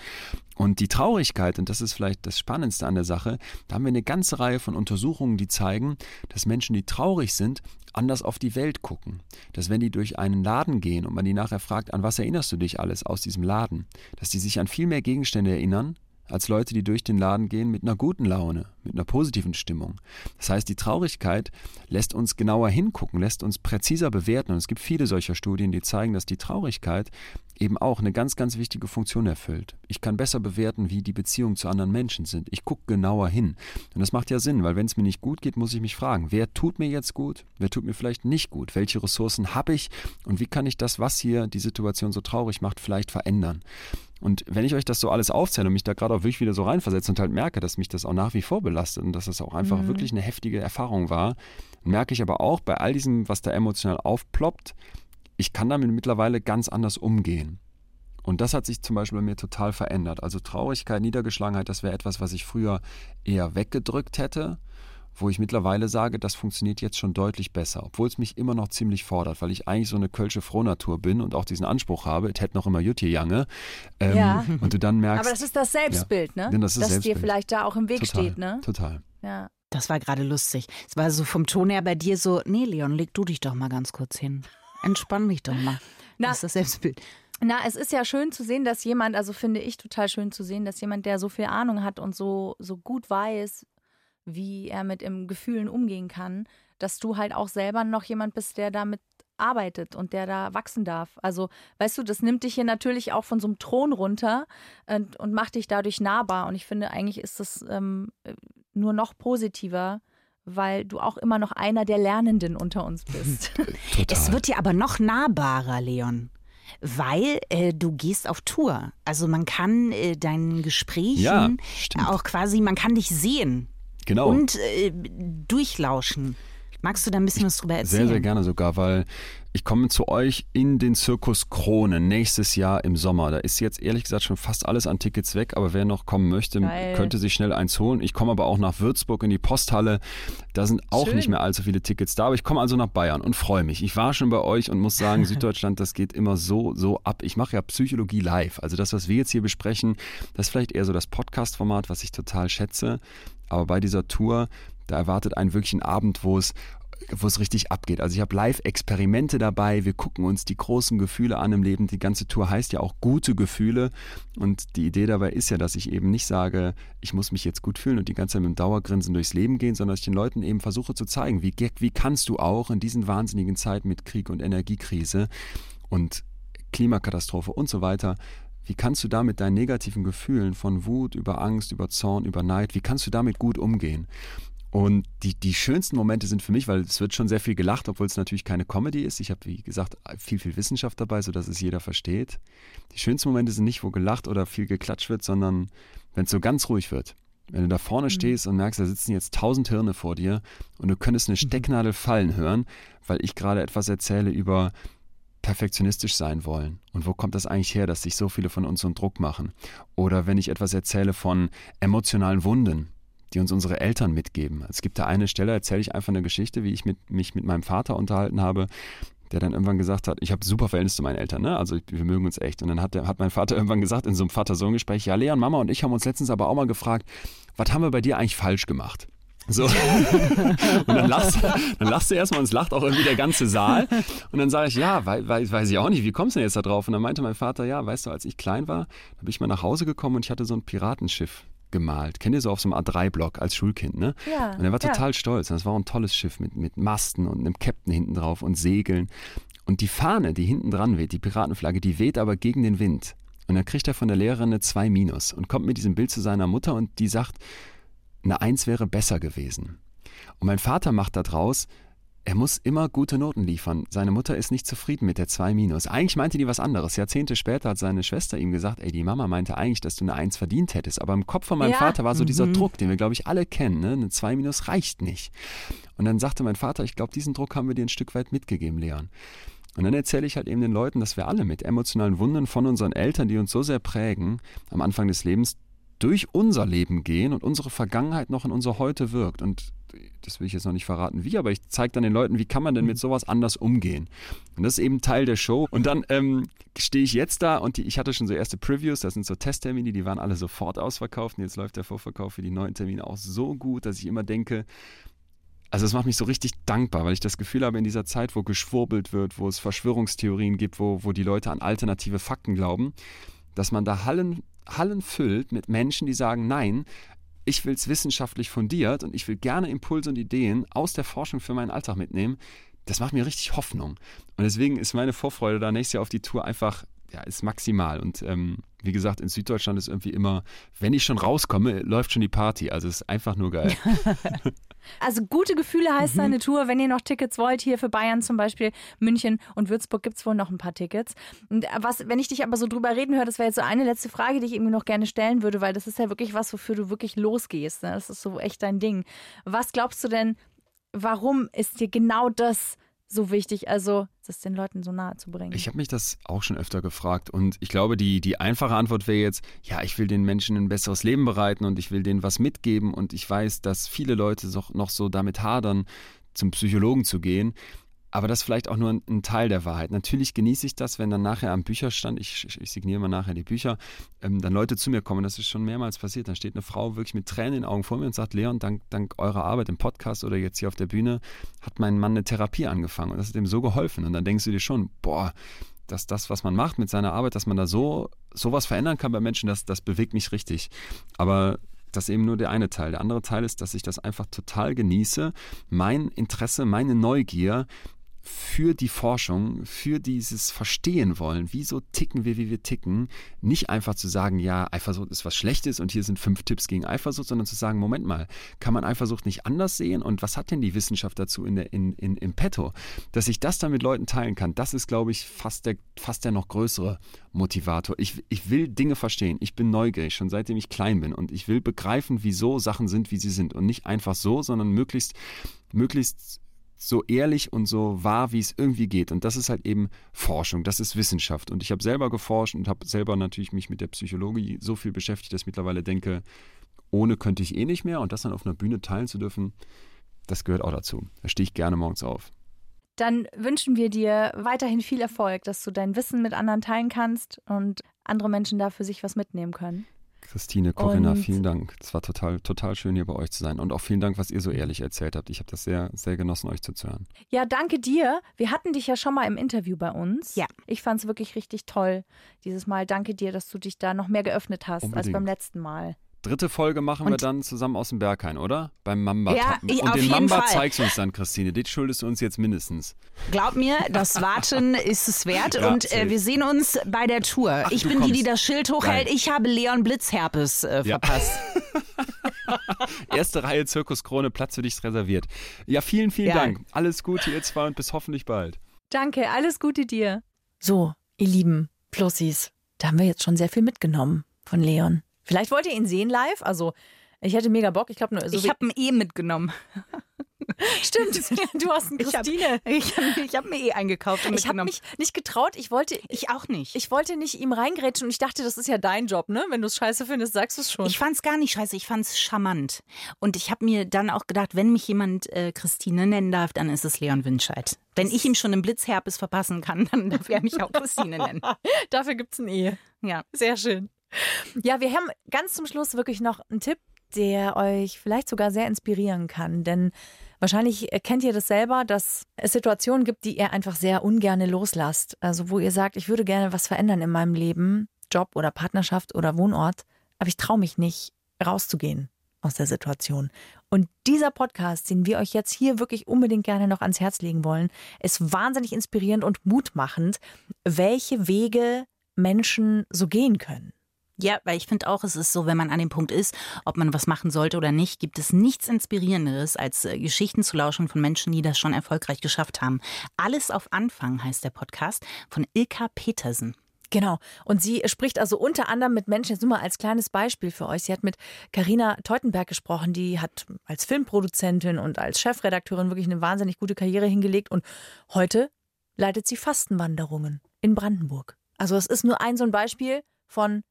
Und die Traurigkeit, und das ist vielleicht das Spannendste an der Sache, da haben wir eine ganze Reihe von Untersuchungen, die zeigen, dass Menschen, die traurig sind, anders auf die Welt gucken. Dass wenn die durch einen Laden gehen und man die nachher fragt, an was erinnerst du dich alles aus diesem Laden, dass die sich an viel mehr Gegenstände erinnern, als Leute, die durch den Laden gehen mit einer guten Laune, mit einer positiven Stimmung. Das heißt, die Traurigkeit lässt uns genauer hingucken, lässt uns präziser bewerten. Und es gibt viele solcher Studien, die zeigen, dass die Traurigkeit eben auch eine ganz, ganz wichtige Funktion erfüllt. Ich kann besser bewerten, wie die Beziehungen zu anderen Menschen sind. Ich gucke genauer hin. Und das macht ja Sinn, weil wenn es mir nicht gut geht, muss ich mich fragen, wer tut mir jetzt gut, wer tut mir vielleicht nicht gut, welche Ressourcen habe ich und wie kann ich das, was hier die Situation so traurig macht, vielleicht verändern. Und wenn ich euch das so alles aufzähle und mich da gerade auch wirklich wieder so reinversetze und halt merke, dass mich das auch nach wie vor belastet und dass das auch einfach mhm. wirklich eine heftige Erfahrung war, merke ich aber auch bei all diesem, was da emotional aufploppt, ich kann damit mittlerweile ganz anders umgehen. Und das hat sich zum Beispiel bei mir total verändert. Also Traurigkeit, Niedergeschlagenheit, das wäre etwas, was ich früher eher weggedrückt hätte wo ich mittlerweile sage, das funktioniert jetzt schon deutlich besser, obwohl es mich immer noch ziemlich fordert, weil ich eigentlich so eine kölsche Frohnatur bin und auch diesen Anspruch habe, es hätte noch immer Jutti Jange. Ähm, ja. Und du dann merkst. Aber das ist das Selbstbild, ja, ne? Das, ist das Selbstbild. dir vielleicht da auch im Weg total, steht, ne? Total. Ja. Das war gerade lustig. Es war so vom Ton her bei dir so, nee, Leon, leg du dich doch mal ganz kurz hin. Entspann dich doch mal. Na, das ist das Selbstbild. Na, es ist ja schön zu sehen, dass jemand, also finde ich total schön zu sehen, dass jemand, der so viel Ahnung hat und so, so gut weiß, wie er mit im Gefühlen umgehen kann, dass du halt auch selber noch jemand bist, der damit arbeitet und der da wachsen darf. Also, weißt du, das nimmt dich hier natürlich auch von so einem Thron runter und, und macht dich dadurch nahbar. Und ich finde, eigentlich ist das ähm, nur noch positiver, weil du auch immer noch einer der Lernenden unter uns bist. Total. Es wird dir aber noch nahbarer, Leon weil äh, du gehst auf Tour. Also man kann äh, deinen Gesprächen ja, auch quasi, man kann dich sehen. Genau. und äh, durchlauschen. Magst du da ein bisschen was drüber erzählen? Sehr, sehr gerne sogar, weil ich komme zu euch in den Zirkus Krone nächstes Jahr im Sommer. Da ist jetzt ehrlich gesagt schon fast alles an Tickets weg, aber wer noch kommen möchte, Geil. könnte sich schnell eins holen. Ich komme aber auch nach Würzburg in die Posthalle. Da sind auch Schön. nicht mehr allzu viele Tickets da, aber ich komme also nach Bayern und freue mich. Ich war schon bei euch und muss sagen, Süddeutschland, das geht immer so, so ab. Ich mache ja Psychologie live. Also das, was wir jetzt hier besprechen, das ist vielleicht eher so das Podcast-Format, was ich total schätze. Aber bei dieser Tour, da erwartet einen wirklich ein Abend, wo es wo es richtig abgeht. Also ich habe Live-Experimente dabei, wir gucken uns die großen Gefühle an im Leben. Die ganze Tour heißt ja auch gute Gefühle. Und die Idee dabei ist ja, dass ich eben nicht sage, ich muss mich jetzt gut fühlen und die ganze Zeit mit dem Dauergrinsen durchs Leben gehen, sondern dass ich den Leuten eben versuche zu zeigen, wie, wie kannst du auch in diesen wahnsinnigen Zeiten mit Krieg und Energiekrise und Klimakatastrophe und so weiter, wie kannst du da mit deinen negativen Gefühlen von Wut über Angst, über Zorn, über Neid, wie kannst du damit gut umgehen? Und die, die schönsten Momente sind für mich, weil es wird schon sehr viel gelacht, obwohl es natürlich keine Comedy ist. Ich habe, wie gesagt, viel, viel Wissenschaft dabei, sodass es jeder versteht. Die schönsten Momente sind nicht, wo gelacht oder viel geklatscht wird, sondern wenn es so ganz ruhig wird. Wenn du da vorne stehst und merkst, da sitzen jetzt tausend Hirne vor dir und du könntest eine Stecknadel fallen hören, weil ich gerade etwas erzähle über perfektionistisch sein wollen. Und wo kommt das eigentlich her, dass sich so viele von uns so einen Druck machen? Oder wenn ich etwas erzähle von emotionalen Wunden, die uns unsere Eltern mitgeben. Es gibt da eine Stelle, erzähle ich einfach eine Geschichte, wie ich mit, mich mit meinem Vater unterhalten habe, der dann irgendwann gesagt hat, ich habe super Verhältnis zu meinen Eltern, ne? also wir mögen uns echt. Und dann hat, der, hat mein Vater irgendwann gesagt in so einem Vater-Sohn-Gespräch, ja, Leon, Mama und ich haben uns letztens aber auch mal gefragt, was haben wir bei dir eigentlich falsch gemacht? So. und dann lachst, dann lachst du erstmal und es lacht auch irgendwie der ganze Saal. Und dann sage ich, ja, weiß, weiß ich auch nicht, wie kommst du denn jetzt da drauf? Und dann meinte mein Vater, ja, weißt du, als ich klein war, da bin ich mal nach Hause gekommen und ich hatte so ein Piratenschiff gemalt. Kennt ihr so auf so einem A3-Block als Schulkind, ne? Ja, Und er war ja. total stolz. Das war auch ein tolles Schiff mit, mit Masten und einem Captain hinten drauf und Segeln. Und die Fahne, die hinten dran weht, die Piratenflagge, die weht aber gegen den Wind. Und dann kriegt er von der Lehrerin eine 2 minus und kommt mit diesem Bild zu seiner Mutter und die sagt, eine 1 wäre besser gewesen. Und mein Vater macht da draus, er muss immer gute Noten liefern. Seine Mutter ist nicht zufrieden mit der 2 minus. Eigentlich meinte die was anderes. Jahrzehnte später hat seine Schwester ihm gesagt, ey, die Mama meinte eigentlich, dass du eine 1 verdient hättest. Aber im Kopf von meinem Ja. Vater war so dieser Druck, den wir, glaube ich, alle kennen. Ne? Eine 2 minus reicht nicht. Und dann sagte mein Vater, ich glaube, diesen Druck haben wir dir ein Stück weit mitgegeben, Leon. Und dann erzähle ich halt eben den Leuten, dass wir alle mit emotionalen Wunden von unseren Eltern, die uns so sehr prägen, am Anfang des Lebens durch unser Leben gehen und unsere Vergangenheit noch in unser Heute wirkt. Und das will ich jetzt noch nicht verraten, wie, aber ich zeige dann den Leuten, wie kann man denn mit sowas anders umgehen. Und das ist eben Teil der Show. Und dann ähm, stehe ich jetzt da und die, ich hatte schon so erste Previews, das sind so Testtermine, die waren alle sofort ausverkauft. Und jetzt läuft der Vorverkauf für die neuen Termine auch so gut, dass ich immer denke, also es macht mich so richtig dankbar, weil ich das Gefühl habe, in dieser Zeit, wo geschwurbelt wird, wo es Verschwörungstheorien gibt, wo, wo die Leute an alternative Fakten glauben, dass man da Hallen, Hallen füllt mit Menschen, die sagen, nein, ich will es wissenschaftlich fundiert und ich will gerne Impulse und Ideen aus der Forschung für meinen Alltag mitnehmen. Das macht mir richtig Hoffnung. Und deswegen ist meine Vorfreude da nächstes Jahr auf die Tour einfach, ja, ist maximal. Und ähm, wie gesagt, in Süddeutschland ist irgendwie immer, wenn ich schon rauskomme, läuft schon die Party. Also es ist einfach nur geil. Also gute Gefühle heißt Mhm. seine Tour. Wenn ihr noch Tickets wollt, hier für Bayern zum Beispiel, München und Würzburg gibt es wohl noch ein paar Tickets. Und was, wenn ich dich aber so drüber reden höre, das wäre jetzt so eine letzte Frage, die ich irgendwie noch gerne stellen würde, weil das ist ja wirklich was, wofür du wirklich losgehst. Ne? Das ist so echt dein Ding. Was glaubst du denn, warum ist dir genau das so wichtig, also das den Leuten so nahe zu bringen? Ich habe mich das auch schon öfter gefragt und ich glaube, die, die einfache Antwort wäre jetzt, ja, ich will den Menschen ein besseres Leben bereiten und ich will denen was mitgeben und ich weiß, dass viele Leute noch so damit hadern, zum Psychologen zu gehen. Aber das ist vielleicht auch nur ein, Teil der Wahrheit. Natürlich genieße ich das, wenn dann nachher am Bücherstand, ich, ich signiere mal nachher die Bücher, ähm, dann Leute zu mir kommen. Das ist schon mehrmals passiert. Dann steht eine Frau wirklich mit Tränen in den Augen vor mir und sagt, Leon, dank, dank eurer Arbeit im Podcast oder jetzt hier auf der Bühne hat mein Mann eine Therapie angefangen und das hat ihm so geholfen. Und dann denkst du dir schon, boah, dass das, was man macht mit seiner Arbeit, dass man da so sowas verändern kann bei Menschen, das, das bewegt mich richtig. Aber das ist eben nur der eine Teil. Der andere Teil ist, dass ich das einfach total genieße, mein Interesse, meine Neugier für die Forschung, für dieses Verstehen wollen, wieso ticken wir, wie wir ticken, nicht einfach zu sagen, ja, Eifersucht ist was Schlechtes und hier sind fünf Tipps gegen Eifersucht, sondern zu sagen, Moment mal, kann man Eifersucht nicht anders sehen und was hat denn die Wissenschaft dazu in der, in, in, im Petto? Dass ich das dann mit Leuten teilen kann, das ist, glaube ich, fast der, fast der noch größere Motivator. Ich, ich will Dinge verstehen, ich bin neugierig, schon seitdem ich klein bin und ich will begreifen, wieso Sachen sind, wie sie sind und nicht einfach so, sondern möglichst, möglichst so ehrlich und so wahr, wie es irgendwie geht. Und das ist halt eben Forschung, das ist Wissenschaft. Und ich habe selber geforscht und habe selber natürlich mich mit der Psychologie so viel beschäftigt, dass ich mittlerweile denke, ohne könnte ich eh nicht mehr. Und das dann auf einer Bühne teilen zu dürfen, das gehört auch dazu. Da stehe ich gerne morgens auf. Dann wünschen wir dir weiterhin viel Erfolg, dass du dein Wissen mit anderen teilen kannst und andere Menschen da für sich was mitnehmen können. Christine, Corinna, Und- vielen Dank. Es war total, total schön, hier bei euch zu sein. Und auch vielen Dank, was ihr so ehrlich erzählt habt. Ich habe das sehr, sehr genossen, euch zuzuhören. Ja, danke dir. Wir hatten dich ja schon mal im Interview bei uns. Ja. Ich fand es wirklich richtig toll dieses Mal. Danke dir, dass du dich da noch mehr geöffnet hast als Unbedingt. beim letzten Mal. Dritte Folge machen wir Und- dann zusammen aus dem Berghain, oder? Beim Mamba. Ja, ich- Und auf den jeden Mamba Fall. zeigst du uns dann, Christine. Den schuldest du uns jetzt mindestens. Glaub mir, das Warten ist es wert. Ja, und äh, wir sehen uns bei der Tour. Ach, ich bin die, die das Schild hochhält. Geil. Ich habe Leon Blitzherpes äh, Ja. verpasst. Erste Reihe Zirkuskrone, Platz für dich ist reserviert. Ja, vielen, vielen Ja. Dank. Alles Gute, ihr zwei, und bis hoffentlich bald. Danke, alles Gute dir. So, ihr lieben Plussis, da haben wir jetzt schon sehr viel mitgenommen von Leon. Vielleicht wollt ihr ihn sehen live. Also, ich hätte mega Bock. Ich glaube, nur so ich habe ein E mitgenommen. Stimmt, du hast einen hab- Christine. Ich habe ich hab mir eh eingekauft und Ich habe mich nicht getraut. Ich wollte, ich auch nicht. ich wollte nicht ihm reingrätschen und ich dachte, das ist ja dein Job, ne? Wenn du es scheiße findest, sagst du es schon. Ich fand's gar nicht scheiße, ich fand's charmant. Und ich habe mir dann auch gedacht, wenn mich jemand äh, Christine nennen darf, dann ist es Leon Winscheid. Wenn ich ihm schon einen Blitzherpes verpassen kann, dann darf er mich auch Christine nennen. Dafür gibt's ein E. Ja. Sehr schön. Ja, wir haben ganz zum Schluss wirklich noch einen Tipp, der euch vielleicht sogar sehr inspirieren kann. Denn wahrscheinlich kennt ihr das selber, dass es Situationen gibt, die ihr einfach sehr ungerne loslasst. Also wo ihr sagt, ich würde gerne was verändern in meinem Leben, Job oder Partnerschaft oder Wohnort, aber ich traue mich nicht rauszugehen aus der Situation. Und dieser Podcast, den wir euch jetzt hier wirklich unbedingt gerne noch ans Herz legen wollen, ist wahnsinnig inspirierend und mutmachend, welche Wege Menschen so gehen können. Ja, weil ich finde auch, es ist so, wenn man an dem Punkt ist, ob man was machen sollte oder nicht, gibt es nichts Inspirierenderes, als äh, Geschichten zu lauschen von Menschen, die das schon erfolgreich geschafft haben. Alles auf Anfang heißt der Podcast von Ilka Petersen. Genau. Und sie spricht also unter anderem mit Menschen, jetzt nur mal als kleines Beispiel für euch. Sie hat mit Karina Teutenberg gesprochen, die hat als Filmproduzentin und als Chefredakteurin wirklich eine wahnsinnig gute Karriere hingelegt und heute leitet sie Fastenwanderungen in Brandenburg. Also es ist nur ein so ein Beispiel von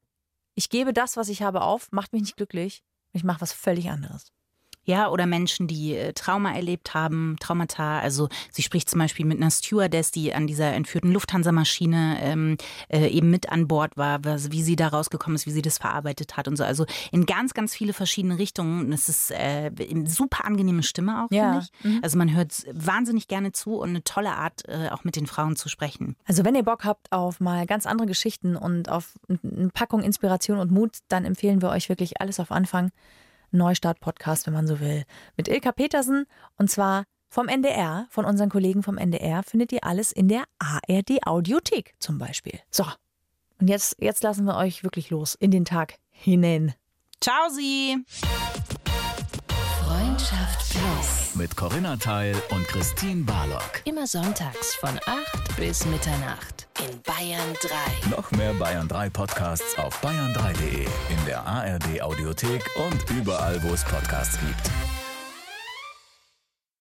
ich gebe das, was ich habe auf, macht mich nicht glücklich, ich mache was völlig anderes. Ja, oder Menschen, die äh, Trauma erlebt haben, Traumata. Also sie spricht zum Beispiel mit einer Stewardess, die an dieser entführten Lufthansa-Maschine ähm, äh, eben mit an Bord war, was, wie sie da rausgekommen ist, wie sie das verarbeitet hat und so. Also in ganz, ganz viele verschiedene Richtungen. Und es ist äh, eine super angenehme Stimme auch, Ja. finde ich. Also man hört wahnsinnig gerne zu und eine tolle Art, äh, auch mit den Frauen zu sprechen. Also wenn ihr Bock habt auf mal ganz andere Geschichten und auf eine Packung Inspiration und Mut, dann empfehlen wir euch wirklich alles auf Anfang. Neustart-Podcast, wenn man so will. Mit Ilka Petersen und zwar vom NDR, von unseren Kollegen vom NDR, findet ihr alles in der ARD Audiothek zum Beispiel. So, und jetzt, jetzt lassen wir euch wirklich los in den Tag hinein. Ciao, Sie! Freundschaft Plus. Mit Corinna Teil und Christine Barlock. Immer sonntags von 8 bis Mitternacht in Bayern 3. Noch mehr Bayern 3 Podcasts auf bayern3.de, in der ARD Audiothek und überall, wo es Podcasts gibt.